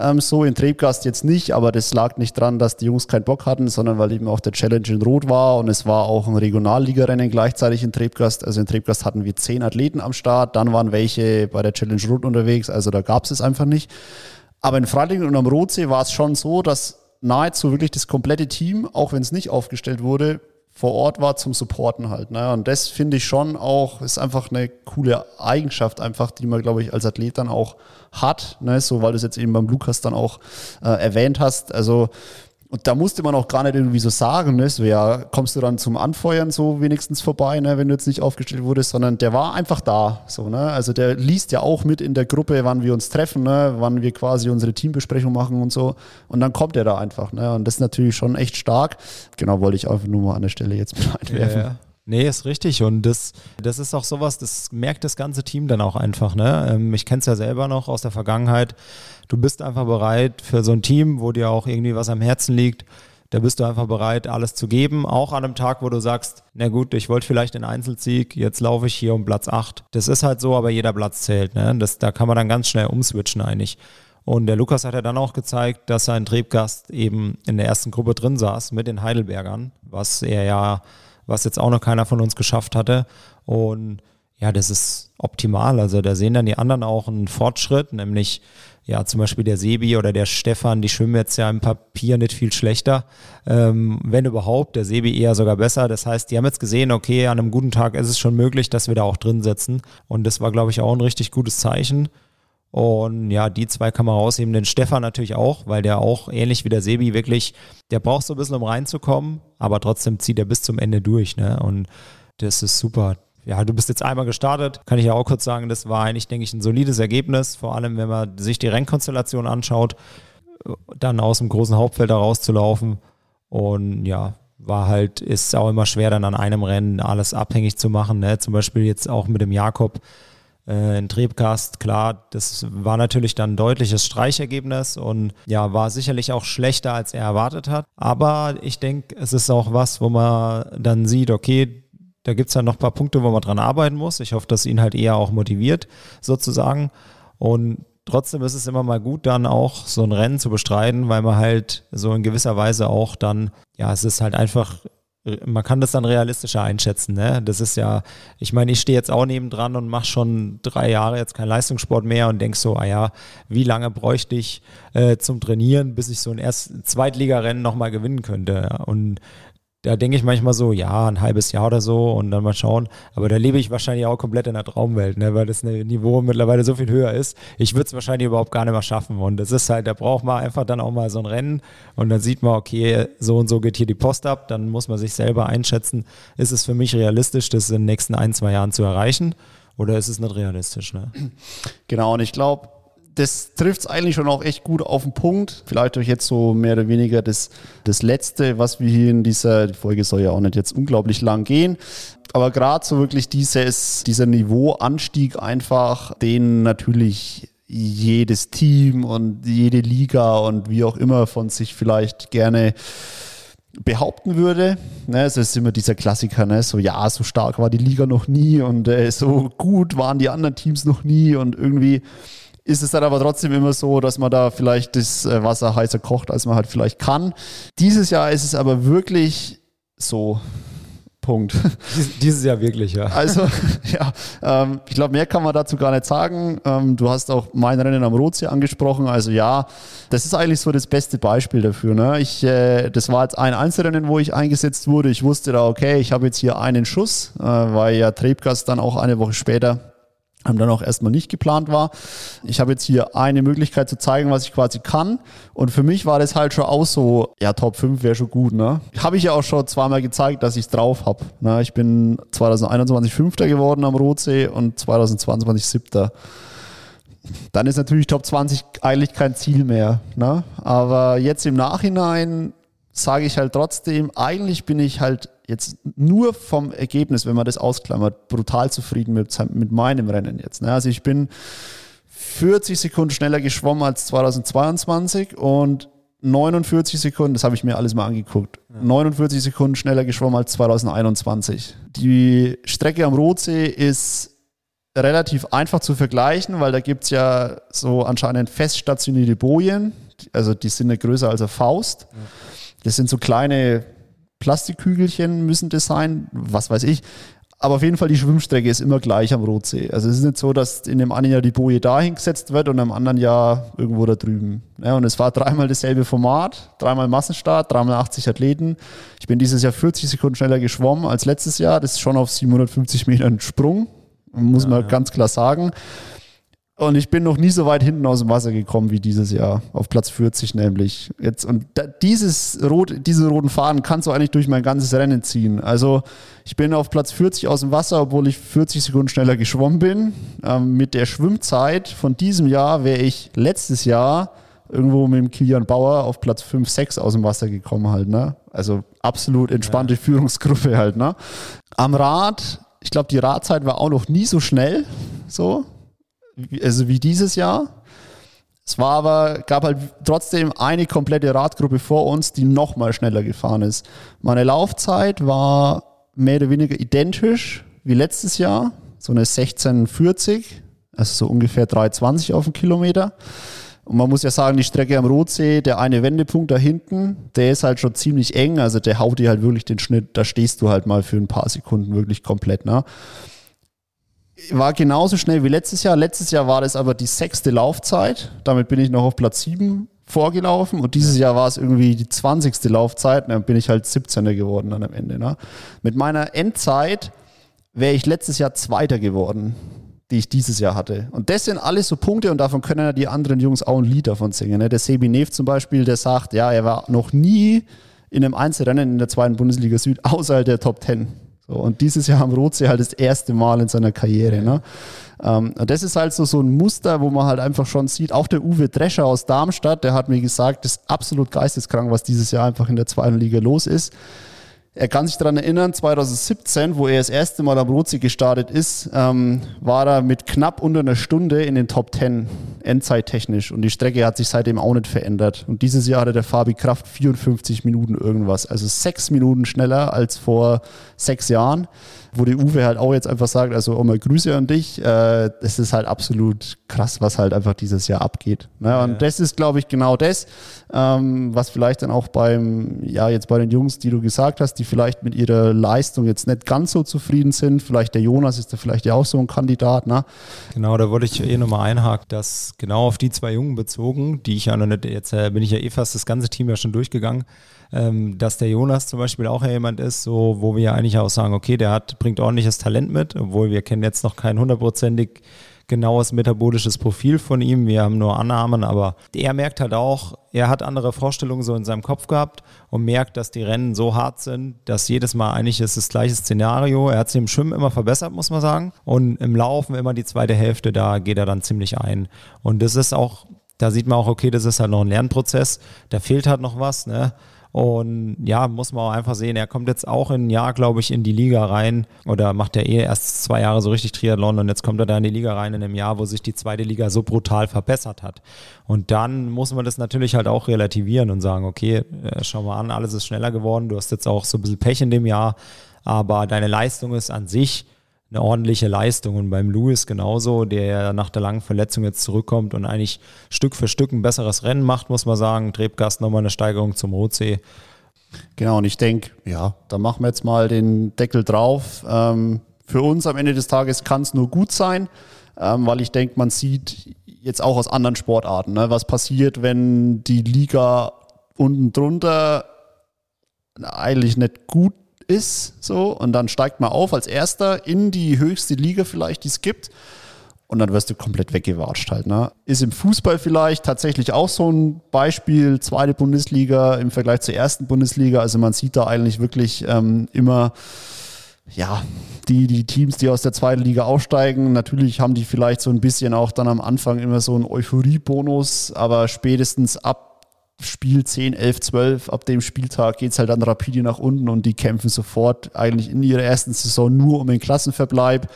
ähm, so. In Trebgast jetzt nicht, aber das lag nicht dran, dass die Jungs keinen Bock hatten, sondern weil eben auch der Challenge in Rot war und es war auch ein Regionalligarennen gleichzeitig in Trebgast. Also in Trebgast hatten wir zehn Athleten am Start, dann waren welche bei der Challenge Rot unterwegs, also da gab es es einfach nicht. Aber in Freilingen und am Rotsee war es schon so, dass nahezu wirklich das komplette Team, auch wenn es nicht aufgestellt wurde, vor Ort war zum Supporten halt. Ne? Und das finde ich schon auch, ist einfach eine coole Eigenschaft, einfach, die man, glaube ich, als Athlet dann auch hat. Ne? So, weil du es jetzt eben beim Lukas dann auch äh, erwähnt hast. Also und da musste man auch gar nicht irgendwie so sagen, ne? so, ja, kommst du dann zum Anfeuern so wenigstens vorbei, ne? wenn du jetzt nicht aufgestellt wurdest, sondern der war einfach da. So, ne? Also der liest ja auch mit in der Gruppe, wann wir uns treffen, ne? wann wir quasi unsere Teambesprechung machen und so. Und dann kommt er da einfach. Ne? Und das ist natürlich schon echt stark. Genau, wollte ich einfach nur mal an der Stelle jetzt mit einwerfen. Ja, ja. Nee, ist richtig. Und das, das ist auch sowas, das merkt das ganze Team dann auch einfach. Ne? Ähm, ich kenne es ja selber noch aus der Vergangenheit. Du bist einfach bereit für so ein Team, wo dir auch irgendwie was am Herzen liegt. Da bist du einfach bereit, alles zu geben. Auch an einem Tag, wo du sagst, na gut, ich wollte vielleicht den Einzelsieg, jetzt laufe ich hier um Platz 8. Das ist halt so, aber jeder Platz zählt. Ne? Das, da kann man dann ganz schnell umswitchen eigentlich. Und der Lukas hat ja dann auch gezeigt, dass sein Triebgast eben in der ersten Gruppe drin saß mit den Heidelbergern, was er ja was jetzt auch noch keiner von uns geschafft hatte. Und ja, das ist optimal. Also da sehen dann die anderen auch einen Fortschritt, nämlich ja, zum Beispiel der Sebi oder der Stefan, die schwimmen jetzt ja im Papier nicht viel schlechter, ähm, wenn überhaupt, der Sebi eher sogar besser. Das heißt, die haben jetzt gesehen, okay, an einem guten Tag ist es schon möglich, dass wir da auch drin sitzen. Und das war, glaube ich, auch ein richtig gutes Zeichen. Und ja, die zwei kann man rausheben. Den Stefan natürlich auch, weil der auch ähnlich wie der Sebi wirklich, der braucht so ein bisschen, um reinzukommen, aber trotzdem zieht er bis zum Ende durch. Ne? Und das ist super. Ja, du bist jetzt einmal gestartet. Kann ich ja auch kurz sagen, das war eigentlich, denke ich, ein solides Ergebnis. Vor allem, wenn man sich die Rennkonstellation anschaut, dann aus dem großen Hauptfeld da rauszulaufen. Und ja, war halt, ist auch immer schwer, dann an einem Rennen alles abhängig zu machen. Ne? Zum Beispiel jetzt auch mit dem Jakob äh, ein Trebcast, klar, das war natürlich dann ein deutliches Streichergebnis und ja, war sicherlich auch schlechter, als er erwartet hat. Aber ich denke, es ist auch was, wo man dann sieht, okay, da gibt es dann noch ein paar Punkte, wo man dran arbeiten muss. Ich hoffe, dass ihn halt eher auch motiviert, sozusagen. Und trotzdem ist es immer mal gut, dann auch so ein Rennen zu bestreiten, weil man halt so in gewisser Weise auch dann, ja, es ist halt einfach man kann das dann realistischer einschätzen. Ne? Das ist ja, ich meine, ich stehe jetzt auch nebendran und mache schon drei Jahre jetzt keinen Leistungssport mehr und denk so, ah ja, wie lange bräuchte ich äh, zum Trainieren, bis ich so ein erst Zweitligarennen nochmal gewinnen könnte. Und da denke ich manchmal so, ja, ein halbes Jahr oder so und dann mal schauen. Aber da lebe ich wahrscheinlich auch komplett in der Traumwelt, ne, weil das Niveau mittlerweile so viel höher ist. Ich würde es wahrscheinlich überhaupt gar nicht mehr schaffen. Und das ist halt, da braucht man einfach dann auch mal so ein Rennen und dann sieht man, okay, so und so geht hier die Post ab. Dann muss man sich selber einschätzen, ist es für mich realistisch, das in den nächsten ein, zwei Jahren zu erreichen oder ist es nicht realistisch? Ne? Genau, und ich glaube, das trifft es eigentlich schon auch echt gut auf den Punkt. Vielleicht euch jetzt so mehr oder weniger das, das Letzte, was wir hier in dieser, die Folge soll ja auch nicht jetzt unglaublich lang gehen, aber gerade so wirklich dieses, dieser Niveauanstieg einfach, den natürlich jedes Team und jede Liga und wie auch immer von sich vielleicht gerne behaupten würde. Ne, es ist immer dieser Klassiker, ne? so ja, so stark war die Liga noch nie und äh, so gut waren die anderen Teams noch nie und irgendwie ist es dann aber trotzdem immer so, dass man da vielleicht das äh, Wasser heißer kocht, als man halt vielleicht kann. Dieses Jahr ist es aber wirklich so. Punkt. Dieses Jahr wirklich, ja. Also, ja, ähm, ich glaube, mehr kann man dazu gar nicht sagen. Ähm, du hast auch mein Rennen am Rotsee angesprochen. Also, ja, das ist eigentlich so das beste Beispiel dafür. Ne? Ich, äh, das war jetzt ein Einzelrennen, wo ich eingesetzt wurde. Ich wusste da, okay, ich habe jetzt hier einen Schuss, äh, weil ja Trebgast dann auch eine Woche später dann auch erstmal nicht geplant war. Ich habe jetzt hier eine Möglichkeit zu zeigen, was ich quasi kann. Und für mich war das halt schon auch so, ja, Top 5 wäre schon gut, ne? Habe ich ja auch schon zweimal gezeigt, dass ich es drauf habe. Ne? Ich bin 2021 Fünfter geworden am Rotsee und 2022 Siebter. Dann ist natürlich Top 20 eigentlich kein Ziel mehr. Ne? Aber jetzt im Nachhinein sage ich halt trotzdem, eigentlich bin ich halt jetzt nur vom Ergebnis, wenn man das ausklammert, brutal zufrieden mit, mit meinem Rennen jetzt. Ne? Also ich bin 40 Sekunden schneller geschwommen als 2022 und 49 Sekunden, das habe ich mir alles mal angeguckt, ja. 49 Sekunden schneller geschwommen als 2021. Die Strecke am Rotsee ist relativ einfach zu vergleichen, weil da gibt es ja so anscheinend feststationierte Bojen, also die sind nicht größer als eine Faust. Ja. Das sind so kleine Plastikkügelchen müssen das sein, was weiß ich. Aber auf jeden Fall, die Schwimmstrecke ist immer gleich am Rotsee. Also es ist nicht so, dass in dem einen Jahr die Boje dahin gesetzt wird und im anderen Jahr irgendwo da drüben. Ja, und es war dreimal dasselbe Format, dreimal Massenstart, dreimal 80 Athleten. Ich bin dieses Jahr 40 Sekunden schneller geschwommen als letztes Jahr. Das ist schon auf 750 Metern Sprung, muss ja, man ja. ganz klar sagen. Und ich bin noch nie so weit hinten aus dem Wasser gekommen wie dieses Jahr. Auf Platz 40 nämlich. Jetzt, und da, dieses rot, diese roten Fahnen kannst du eigentlich durch mein ganzes Rennen ziehen. Also ich bin auf Platz 40 aus dem Wasser, obwohl ich 40 Sekunden schneller geschwommen bin. Ähm, mit der Schwimmzeit von diesem Jahr wäre ich letztes Jahr irgendwo mit dem Kilian Bauer auf Platz 5, 6 aus dem Wasser gekommen halt. Ne? Also absolut entspannte ja. Führungsgruppe halt. Ne? Am Rad, ich glaube, die Radzeit war auch noch nie so schnell, so, also wie dieses Jahr. Es war aber, gab halt trotzdem eine komplette Radgruppe vor uns, die noch mal schneller gefahren ist. Meine Laufzeit war mehr oder weniger identisch wie letztes Jahr, so eine 1640, also so ungefähr 320 auf den Kilometer. Und man muss ja sagen, die Strecke am Rotsee, der eine Wendepunkt da hinten, der ist halt schon ziemlich eng. Also der haut dir halt wirklich den Schnitt. Da stehst du halt mal für ein paar Sekunden wirklich komplett. Ne? War genauso schnell wie letztes Jahr. Letztes Jahr war das aber die sechste Laufzeit. Damit bin ich noch auf Platz sieben vorgelaufen. Und dieses Jahr war es irgendwie die 20. Laufzeit. Und dann bin ich halt 17. geworden dann am Ende. Ne? Mit meiner Endzeit wäre ich letztes Jahr Zweiter geworden die ich dieses Jahr hatte. Und das sind alles so Punkte und davon können ja die anderen Jungs auch ein Lied davon singen. Ne? Der Sebi Neff zum Beispiel, der sagt, ja, er war noch nie in einem Einzelrennen in der zweiten Bundesliga Süd außerhalb der Top Ten. So, und dieses Jahr am Rotsee halt das erste Mal in seiner Karriere. Ne? Ähm, das ist halt so, so ein Muster, wo man halt einfach schon sieht, auch der Uwe Drescher aus Darmstadt, der hat mir gesagt, das ist absolut geisteskrank, was dieses Jahr einfach in der zweiten Liga los ist. Er kann sich daran erinnern, 2017, wo er das erste Mal am Rotsee gestartet ist, ähm, war er mit knapp unter einer Stunde in den Top 10, endzeittechnisch. Und die Strecke hat sich seitdem auch nicht verändert. Und dieses Jahr hatte der Fabi Kraft 54 Minuten irgendwas. Also sechs Minuten schneller als vor sechs Jahren wo die Uwe halt auch jetzt einfach sagt, also auch mal Grüße an dich. Äh, das ist halt absolut krass, was halt einfach dieses Jahr abgeht. Ne? Und ja. das ist, glaube ich, genau das, ähm, was vielleicht dann auch beim, ja, jetzt bei den Jungs, die du gesagt hast, die vielleicht mit ihrer Leistung jetzt nicht ganz so zufrieden sind. Vielleicht der Jonas ist da vielleicht ja auch so ein Kandidat. Ne? Genau, da wollte ich eh nochmal einhaken, dass genau auf die zwei Jungen bezogen, die ich ja noch nicht, jetzt äh, bin ich ja eh fast das ganze Team ja schon durchgegangen, ähm, dass der Jonas zum Beispiel auch jemand ist, so, wo wir ja eigentlich auch sagen, okay, der hat, bringt ordentliches Talent mit, obwohl wir kennen jetzt noch kein hundertprozentig genaues metabolisches Profil von ihm. Wir haben nur Annahmen, aber er merkt halt auch, er hat andere Vorstellungen so in seinem Kopf gehabt und merkt, dass die Rennen so hart sind, dass jedes Mal eigentlich ist das gleiche Szenario. Er hat sich im Schwimmen immer verbessert, muss man sagen. Und im Laufen immer die zweite Hälfte, da geht er dann ziemlich ein. Und das ist auch, da sieht man auch, okay, das ist halt noch ein Lernprozess. Da fehlt halt noch was, ne? Und ja, muss man auch einfach sehen, er kommt jetzt auch in ein Jahr, glaube ich, in die Liga rein. Oder macht er eh erst zwei Jahre so richtig Triathlon und jetzt kommt er da in die Liga rein in einem Jahr, wo sich die zweite Liga so brutal verbessert hat. Und dann muss man das natürlich halt auch relativieren und sagen, okay, äh, schau mal an, alles ist schneller geworden, du hast jetzt auch so ein bisschen Pech in dem Jahr, aber deine Leistung ist an sich eine ordentliche Leistung. Und beim Lewis genauso, der nach der langen Verletzung jetzt zurückkommt und eigentlich Stück für Stück ein besseres Rennen macht, muss man sagen. Trebgast nochmal eine Steigerung zum Rotsee. Genau, und ich denke, ja, da machen wir jetzt mal den Deckel drauf. Ähm, für uns am Ende des Tages kann es nur gut sein, ähm, weil ich denke, man sieht jetzt auch aus anderen Sportarten, ne, was passiert, wenn die Liga unten drunter eigentlich nicht gut ist, so, und dann steigt man auf als Erster in die höchste Liga vielleicht, die es gibt. Und dann wirst du komplett weggewatscht halt. Ne? Ist im Fußball vielleicht tatsächlich auch so ein Beispiel, zweite Bundesliga im Vergleich zur ersten Bundesliga. Also man sieht da eigentlich wirklich ähm, immer, ja, die, die Teams, die aus der zweiten Liga aufsteigen, natürlich haben die vielleicht so ein bisschen auch dann am Anfang immer so einen Euphoriebonus, aber spätestens ab Spiel 10, 11, 12, ab dem Spieltag geht es halt dann rapide nach unten und die kämpfen sofort eigentlich in ihrer ersten Saison nur um den Klassenverbleib.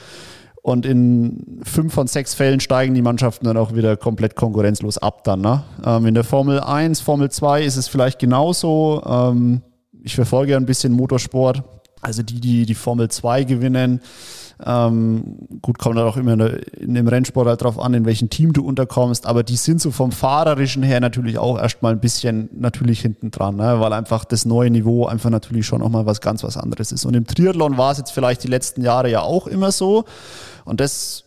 Und in fünf von sechs Fällen steigen die Mannschaften dann auch wieder komplett konkurrenzlos ab dann. Ne? Ähm, in der Formel 1, Formel 2 ist es vielleicht genauso. Ähm, ich verfolge ja ein bisschen Motorsport. Also die, die die Formel 2 gewinnen, ähm, gut, kommt dann auch immer in dem Rennsport halt drauf an, in welchem Team du unterkommst, aber die sind so vom Fahrerischen her natürlich auch erstmal ein bisschen natürlich hinten dran, ne? weil einfach das neue Niveau einfach natürlich schon nochmal was ganz was anderes ist. Und im Triathlon war es jetzt vielleicht die letzten Jahre ja auch immer so. Und das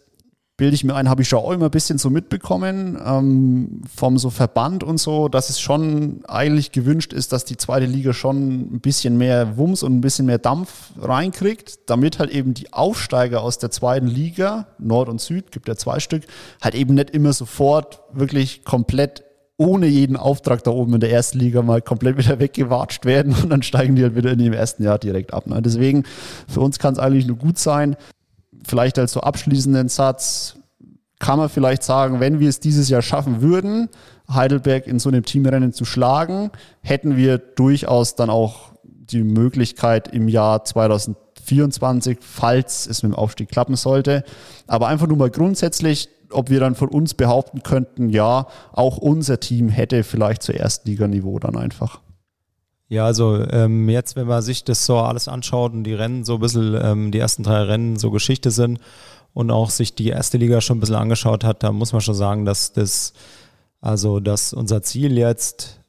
bilde ich mir ein, habe ich schon auch immer ein bisschen so mitbekommen ähm, vom so Verband und so, dass es schon eigentlich gewünscht ist, dass die zweite Liga schon ein bisschen mehr Wumms und ein bisschen mehr Dampf reinkriegt, damit halt eben die Aufsteiger aus der zweiten Liga, Nord und Süd, gibt ja zwei Stück, halt eben nicht immer sofort wirklich komplett ohne jeden Auftrag da oben in der ersten Liga mal komplett wieder weggewatscht werden und dann steigen die halt wieder in dem ersten Jahr direkt ab. Ne? Deswegen, für uns kann es eigentlich nur gut sein, vielleicht als so abschließenden Satz kann man vielleicht sagen, wenn wir es dieses Jahr schaffen würden, Heidelberg in so einem Teamrennen zu schlagen, hätten wir durchaus dann auch die Möglichkeit im Jahr 2024 2024, falls es mit dem Aufstieg klappen sollte. Aber einfach nur mal grundsätzlich, ob wir dann von uns behaupten könnten, ja, auch unser Team hätte vielleicht zu Erstliganiveau dann einfach. Ja, also ähm, jetzt, wenn man sich das so alles anschaut und die Rennen so ein bisschen, ähm, die ersten drei Rennen so Geschichte sind und auch sich die erste Liga schon ein bisschen angeschaut hat, da muss man schon sagen, dass das, also dass unser Ziel jetzt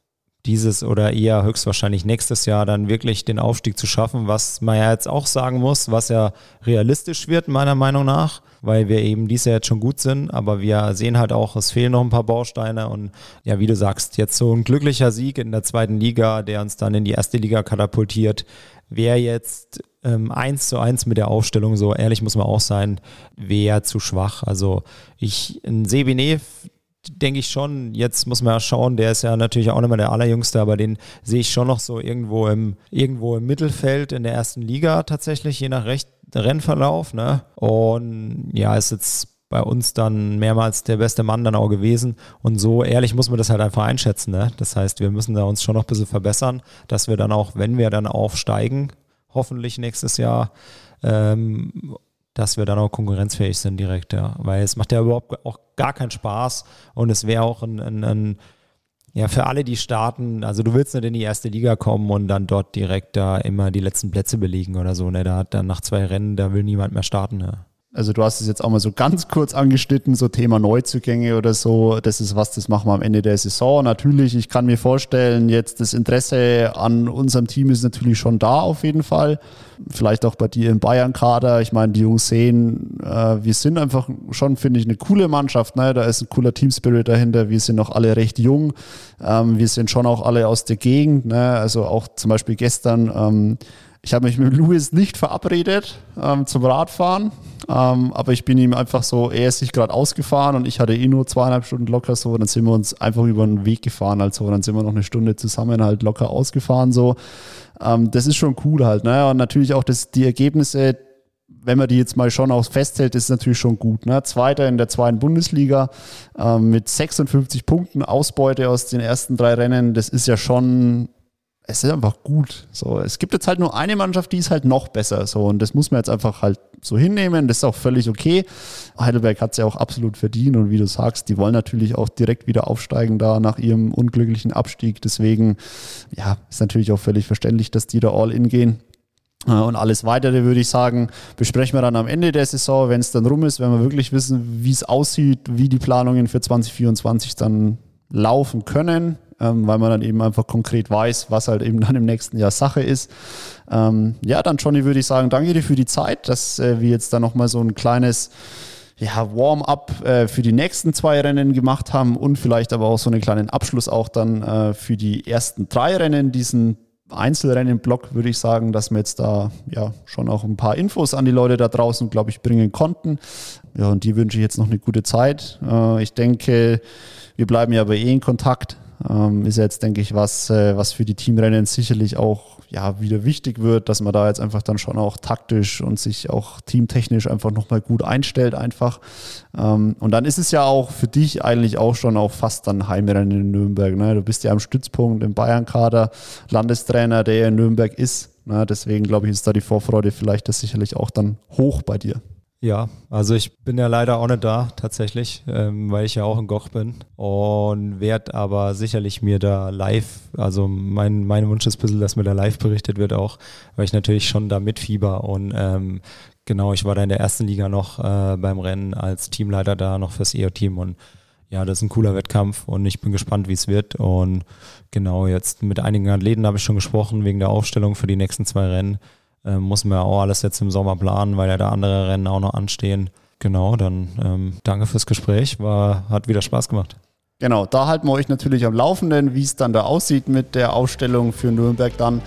dieses oder eher höchstwahrscheinlich nächstes Jahr dann wirklich den Aufstieg zu schaffen, was man ja jetzt auch sagen muss, was ja realistisch wird, meiner Meinung nach, weil wir eben dieses Jahr jetzt schon gut sind, aber wir sehen halt auch, es fehlen noch ein paar Bausteine und ja, wie du sagst, jetzt so ein glücklicher Sieg in der zweiten Liga, der uns dann in die erste Liga katapultiert, wäre jetzt ähm, eins zu eins mit der Aufstellung, so ehrlich muss man auch sein, wäre zu schwach. Also ich, ein Sebine, denke ich schon, jetzt muss man ja schauen, der ist ja natürlich auch nicht mehr der allerjüngste, aber den sehe ich schon noch so irgendwo im, irgendwo im Mittelfeld in der ersten Liga tatsächlich, je nach Recht, Rennverlauf. Ne? Und ja, ist jetzt bei uns dann mehrmals der beste Mann dann auch gewesen. Und so ehrlich muss man das halt einfach einschätzen. Ne? Das heißt, wir müssen da uns schon noch ein bisschen verbessern, dass wir dann auch, wenn wir dann aufsteigen, hoffentlich nächstes Jahr, ähm, dass wir dann auch konkurrenzfähig sind direkt, ja. Weil es macht ja überhaupt auch gar keinen Spaß und es wäre auch ein, ein, ein, ja, für alle, die starten, also du willst nicht in die erste Liga kommen und dann dort direkt da immer die letzten Plätze belegen oder so, ne? Da hat dann nach zwei Rennen, da will niemand mehr starten, ja. Also du hast es jetzt auch mal so ganz kurz angeschnitten, so Thema Neuzugänge oder so. Das ist was, das machen wir am Ende der Saison. Natürlich, ich kann mir vorstellen, jetzt das Interesse an unserem Team ist natürlich schon da auf jeden Fall. Vielleicht auch bei dir im Bayern-Kader. Ich meine, die Jungs sehen, äh, wir sind einfach schon, finde ich, eine coole Mannschaft. Ne? Da ist ein cooler Teamspirit dahinter. Wir sind noch alle recht jung. Ähm, wir sind schon auch alle aus der Gegend. Ne? Also auch zum Beispiel gestern. Ähm, ich habe mich mit Louis nicht verabredet ähm, zum Radfahren, ähm, aber ich bin ihm einfach so, er ist sich gerade ausgefahren und ich hatte eh nur zweieinhalb Stunden locker so, dann sind wir uns einfach über den Weg gefahren, also dann sind wir noch eine Stunde zusammen halt locker ausgefahren so. Ähm, das ist schon cool halt, ne? Und natürlich auch das, die Ergebnisse, wenn man die jetzt mal schon auch festhält, ist natürlich schon gut. Ne? Zweiter in der zweiten Bundesliga ähm, mit 56 Punkten Ausbeute aus den ersten drei Rennen, das ist ja schon es ist einfach gut. So, es gibt jetzt halt nur eine Mannschaft, die ist halt noch besser. So, und das muss man jetzt einfach halt so hinnehmen. Das ist auch völlig okay. Heidelberg hat es ja auch absolut verdient. Und wie du sagst, die wollen natürlich auch direkt wieder aufsteigen da nach ihrem unglücklichen Abstieg. Deswegen, ja, ist natürlich auch völlig verständlich, dass die da all in gehen. Äh, und alles weitere würde ich sagen, besprechen wir dann am Ende der Saison, wenn es dann rum ist, wenn wir wirklich wissen, wie es aussieht, wie die Planungen für 2024 dann laufen können ähm, weil man dann eben einfach konkret weiß, was halt eben dann im nächsten Jahr Sache ist. Ähm, ja, dann Johnny würde ich sagen, danke dir für die Zeit, dass äh, wir jetzt dann nochmal so ein kleines ja, Warm-up äh, für die nächsten zwei Rennen gemacht haben und vielleicht aber auch so einen kleinen Abschluss auch dann äh, für die ersten drei Rennen, diesen Einzelrennen-Block, würde ich sagen, dass wir jetzt da ja schon auch ein paar Infos an die Leute da draußen, glaube ich, bringen konnten. Ja, und die wünsche ich jetzt noch eine gute Zeit. Äh, ich denke, wir bleiben ja aber eh in Kontakt. Ähm, ist jetzt, denke ich, was, äh, was für die Teamrennen sicherlich auch ja, wieder wichtig wird, dass man da jetzt einfach dann schon auch taktisch und sich auch teamtechnisch einfach nochmal gut einstellt einfach. Ähm, und dann ist es ja auch für dich eigentlich auch schon auch fast dann Heimrennen in Nürnberg. Ne? Du bist ja am Stützpunkt im Bayern-Kader, Landestrainer, der ja in Nürnberg ist. Ne? Deswegen glaube ich, ist da die Vorfreude vielleicht das sicherlich auch dann hoch bei dir. Ja, also ich bin ja leider auch nicht da tatsächlich, ähm, weil ich ja auch in Goch bin und werde aber sicherlich mir da live, also mein, mein Wunsch ist ein bisschen, dass mir da live berichtet wird auch, weil ich natürlich schon da mitfieber und ähm, genau, ich war da in der ersten Liga noch äh, beim Rennen als Teamleiter da noch fürs EO-Team und ja, das ist ein cooler Wettkampf und ich bin gespannt, wie es wird und genau, jetzt mit einigen Athleten habe ich schon gesprochen wegen der Aufstellung für die nächsten zwei Rennen ähm, muss man ja auch alles jetzt im Sommer planen, weil ja da andere Rennen auch noch anstehen. Genau, dann ähm, danke fürs Gespräch. War, hat wieder Spaß gemacht. Genau, da halten wir euch natürlich am Laufenden, wie es dann da aussieht mit der Ausstellung für Nürnberg dann.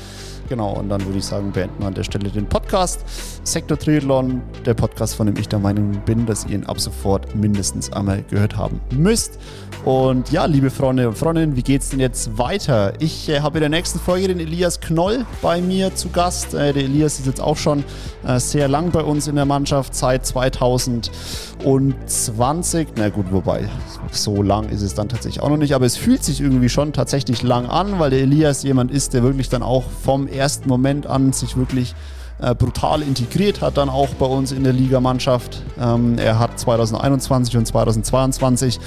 Genau, und dann würde ich sagen, beenden wir an der Stelle den Podcast. Sektor Triathlon, der Podcast, von dem ich der Meinung bin, dass ihr ihn ab sofort mindestens einmal gehört haben müsst. Und ja, liebe Freunde und Freundinnen, wie geht's denn jetzt weiter? Ich äh, habe in der nächsten Folge den Elias Knoll bei mir zu Gast. Äh, der Elias ist jetzt auch schon äh, sehr lang bei uns in der Mannschaft, seit 2020. Na gut, wobei, so lang ist es dann tatsächlich auch noch nicht, aber es fühlt sich irgendwie schon tatsächlich lang an, weil der Elias jemand ist, der wirklich dann auch vom ersten Moment an sich wirklich äh, brutal integriert hat, dann auch bei uns in der Ligamannschaft. Ähm, er hat 2021 und 2022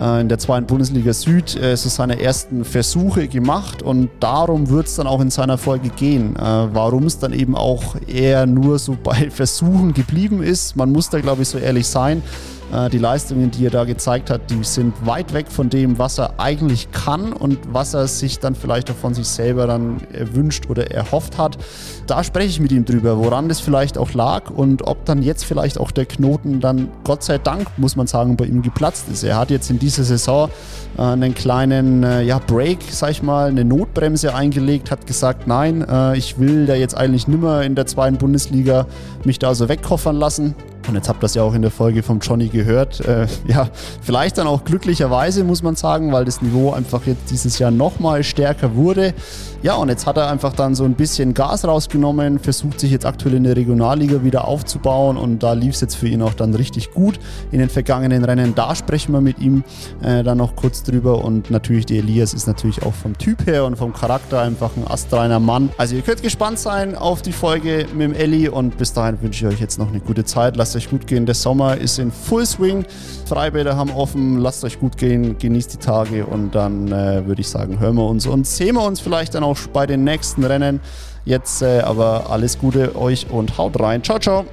äh, in der zweiten Bundesliga Süd äh, so seine ersten Versuche gemacht und darum wird es dann auch in seiner Folge gehen. Äh, warum es dann eben auch eher nur so bei Versuchen geblieben ist. Man muss da, glaube ich, so ehrlich sein. Äh, die Leistungen, die er da gezeigt hat, die sind weit weg von dem, was er eigentlich kann und was er sich dann vielleicht auch von sich selber dann erwünscht oder erhofft hat. Da spreche ich mit ihm drüber, woran das vielleicht auch lag und ob dann jetzt vielleicht auch der Knoten dann, Gott sei Dank, muss man sagen, bei ihm geplatzt ist. Er hat jetzt in dieser Saison äh, einen kleinen äh, ja, Break, sag ich mal, eine Notbremse eingelegt, hat gesagt, nein, ich will da jetzt eigentlich nimmer in der zweiten Bundesliga mich da so wegkoffern lassen. Und jetzt habt ihr das ja auch in der Folge vom Johnny gehört. Äh, ja, vielleicht dann auch glücklicherweise, muss man sagen, weil das Niveau einfach jetzt dieses Jahr nochmal stärker wurde. Ja, und jetzt hat er einfach dann so ein bisschen Gas rausgenommen, versucht sich jetzt aktuell in der Regionalliga wieder aufzubauen und da lief es jetzt für ihn auch dann richtig gut in den vergangenen Rennen. Da sprechen wir mit ihm äh, dann noch kurz drüber und natürlich der Elias ist natürlich auch vom Typ her und vom Charakter einfach ein astreiner Mann. Also ihr könnt gespannt sein auf die Folge mit dem Elli und bis dahin wünsche ich euch jetzt noch eine gute Zeit. Lasst euch gut gehen. Der Sommer ist in Full Swing. Freibäder haben offen. Lasst euch gut gehen. Genießt die Tage und dann äh, würde ich sagen, hören wir uns und sehen wir uns vielleicht dann auch bei den nächsten Rennen. Jetzt äh, aber alles Gute euch und haut rein. Ciao, ciao.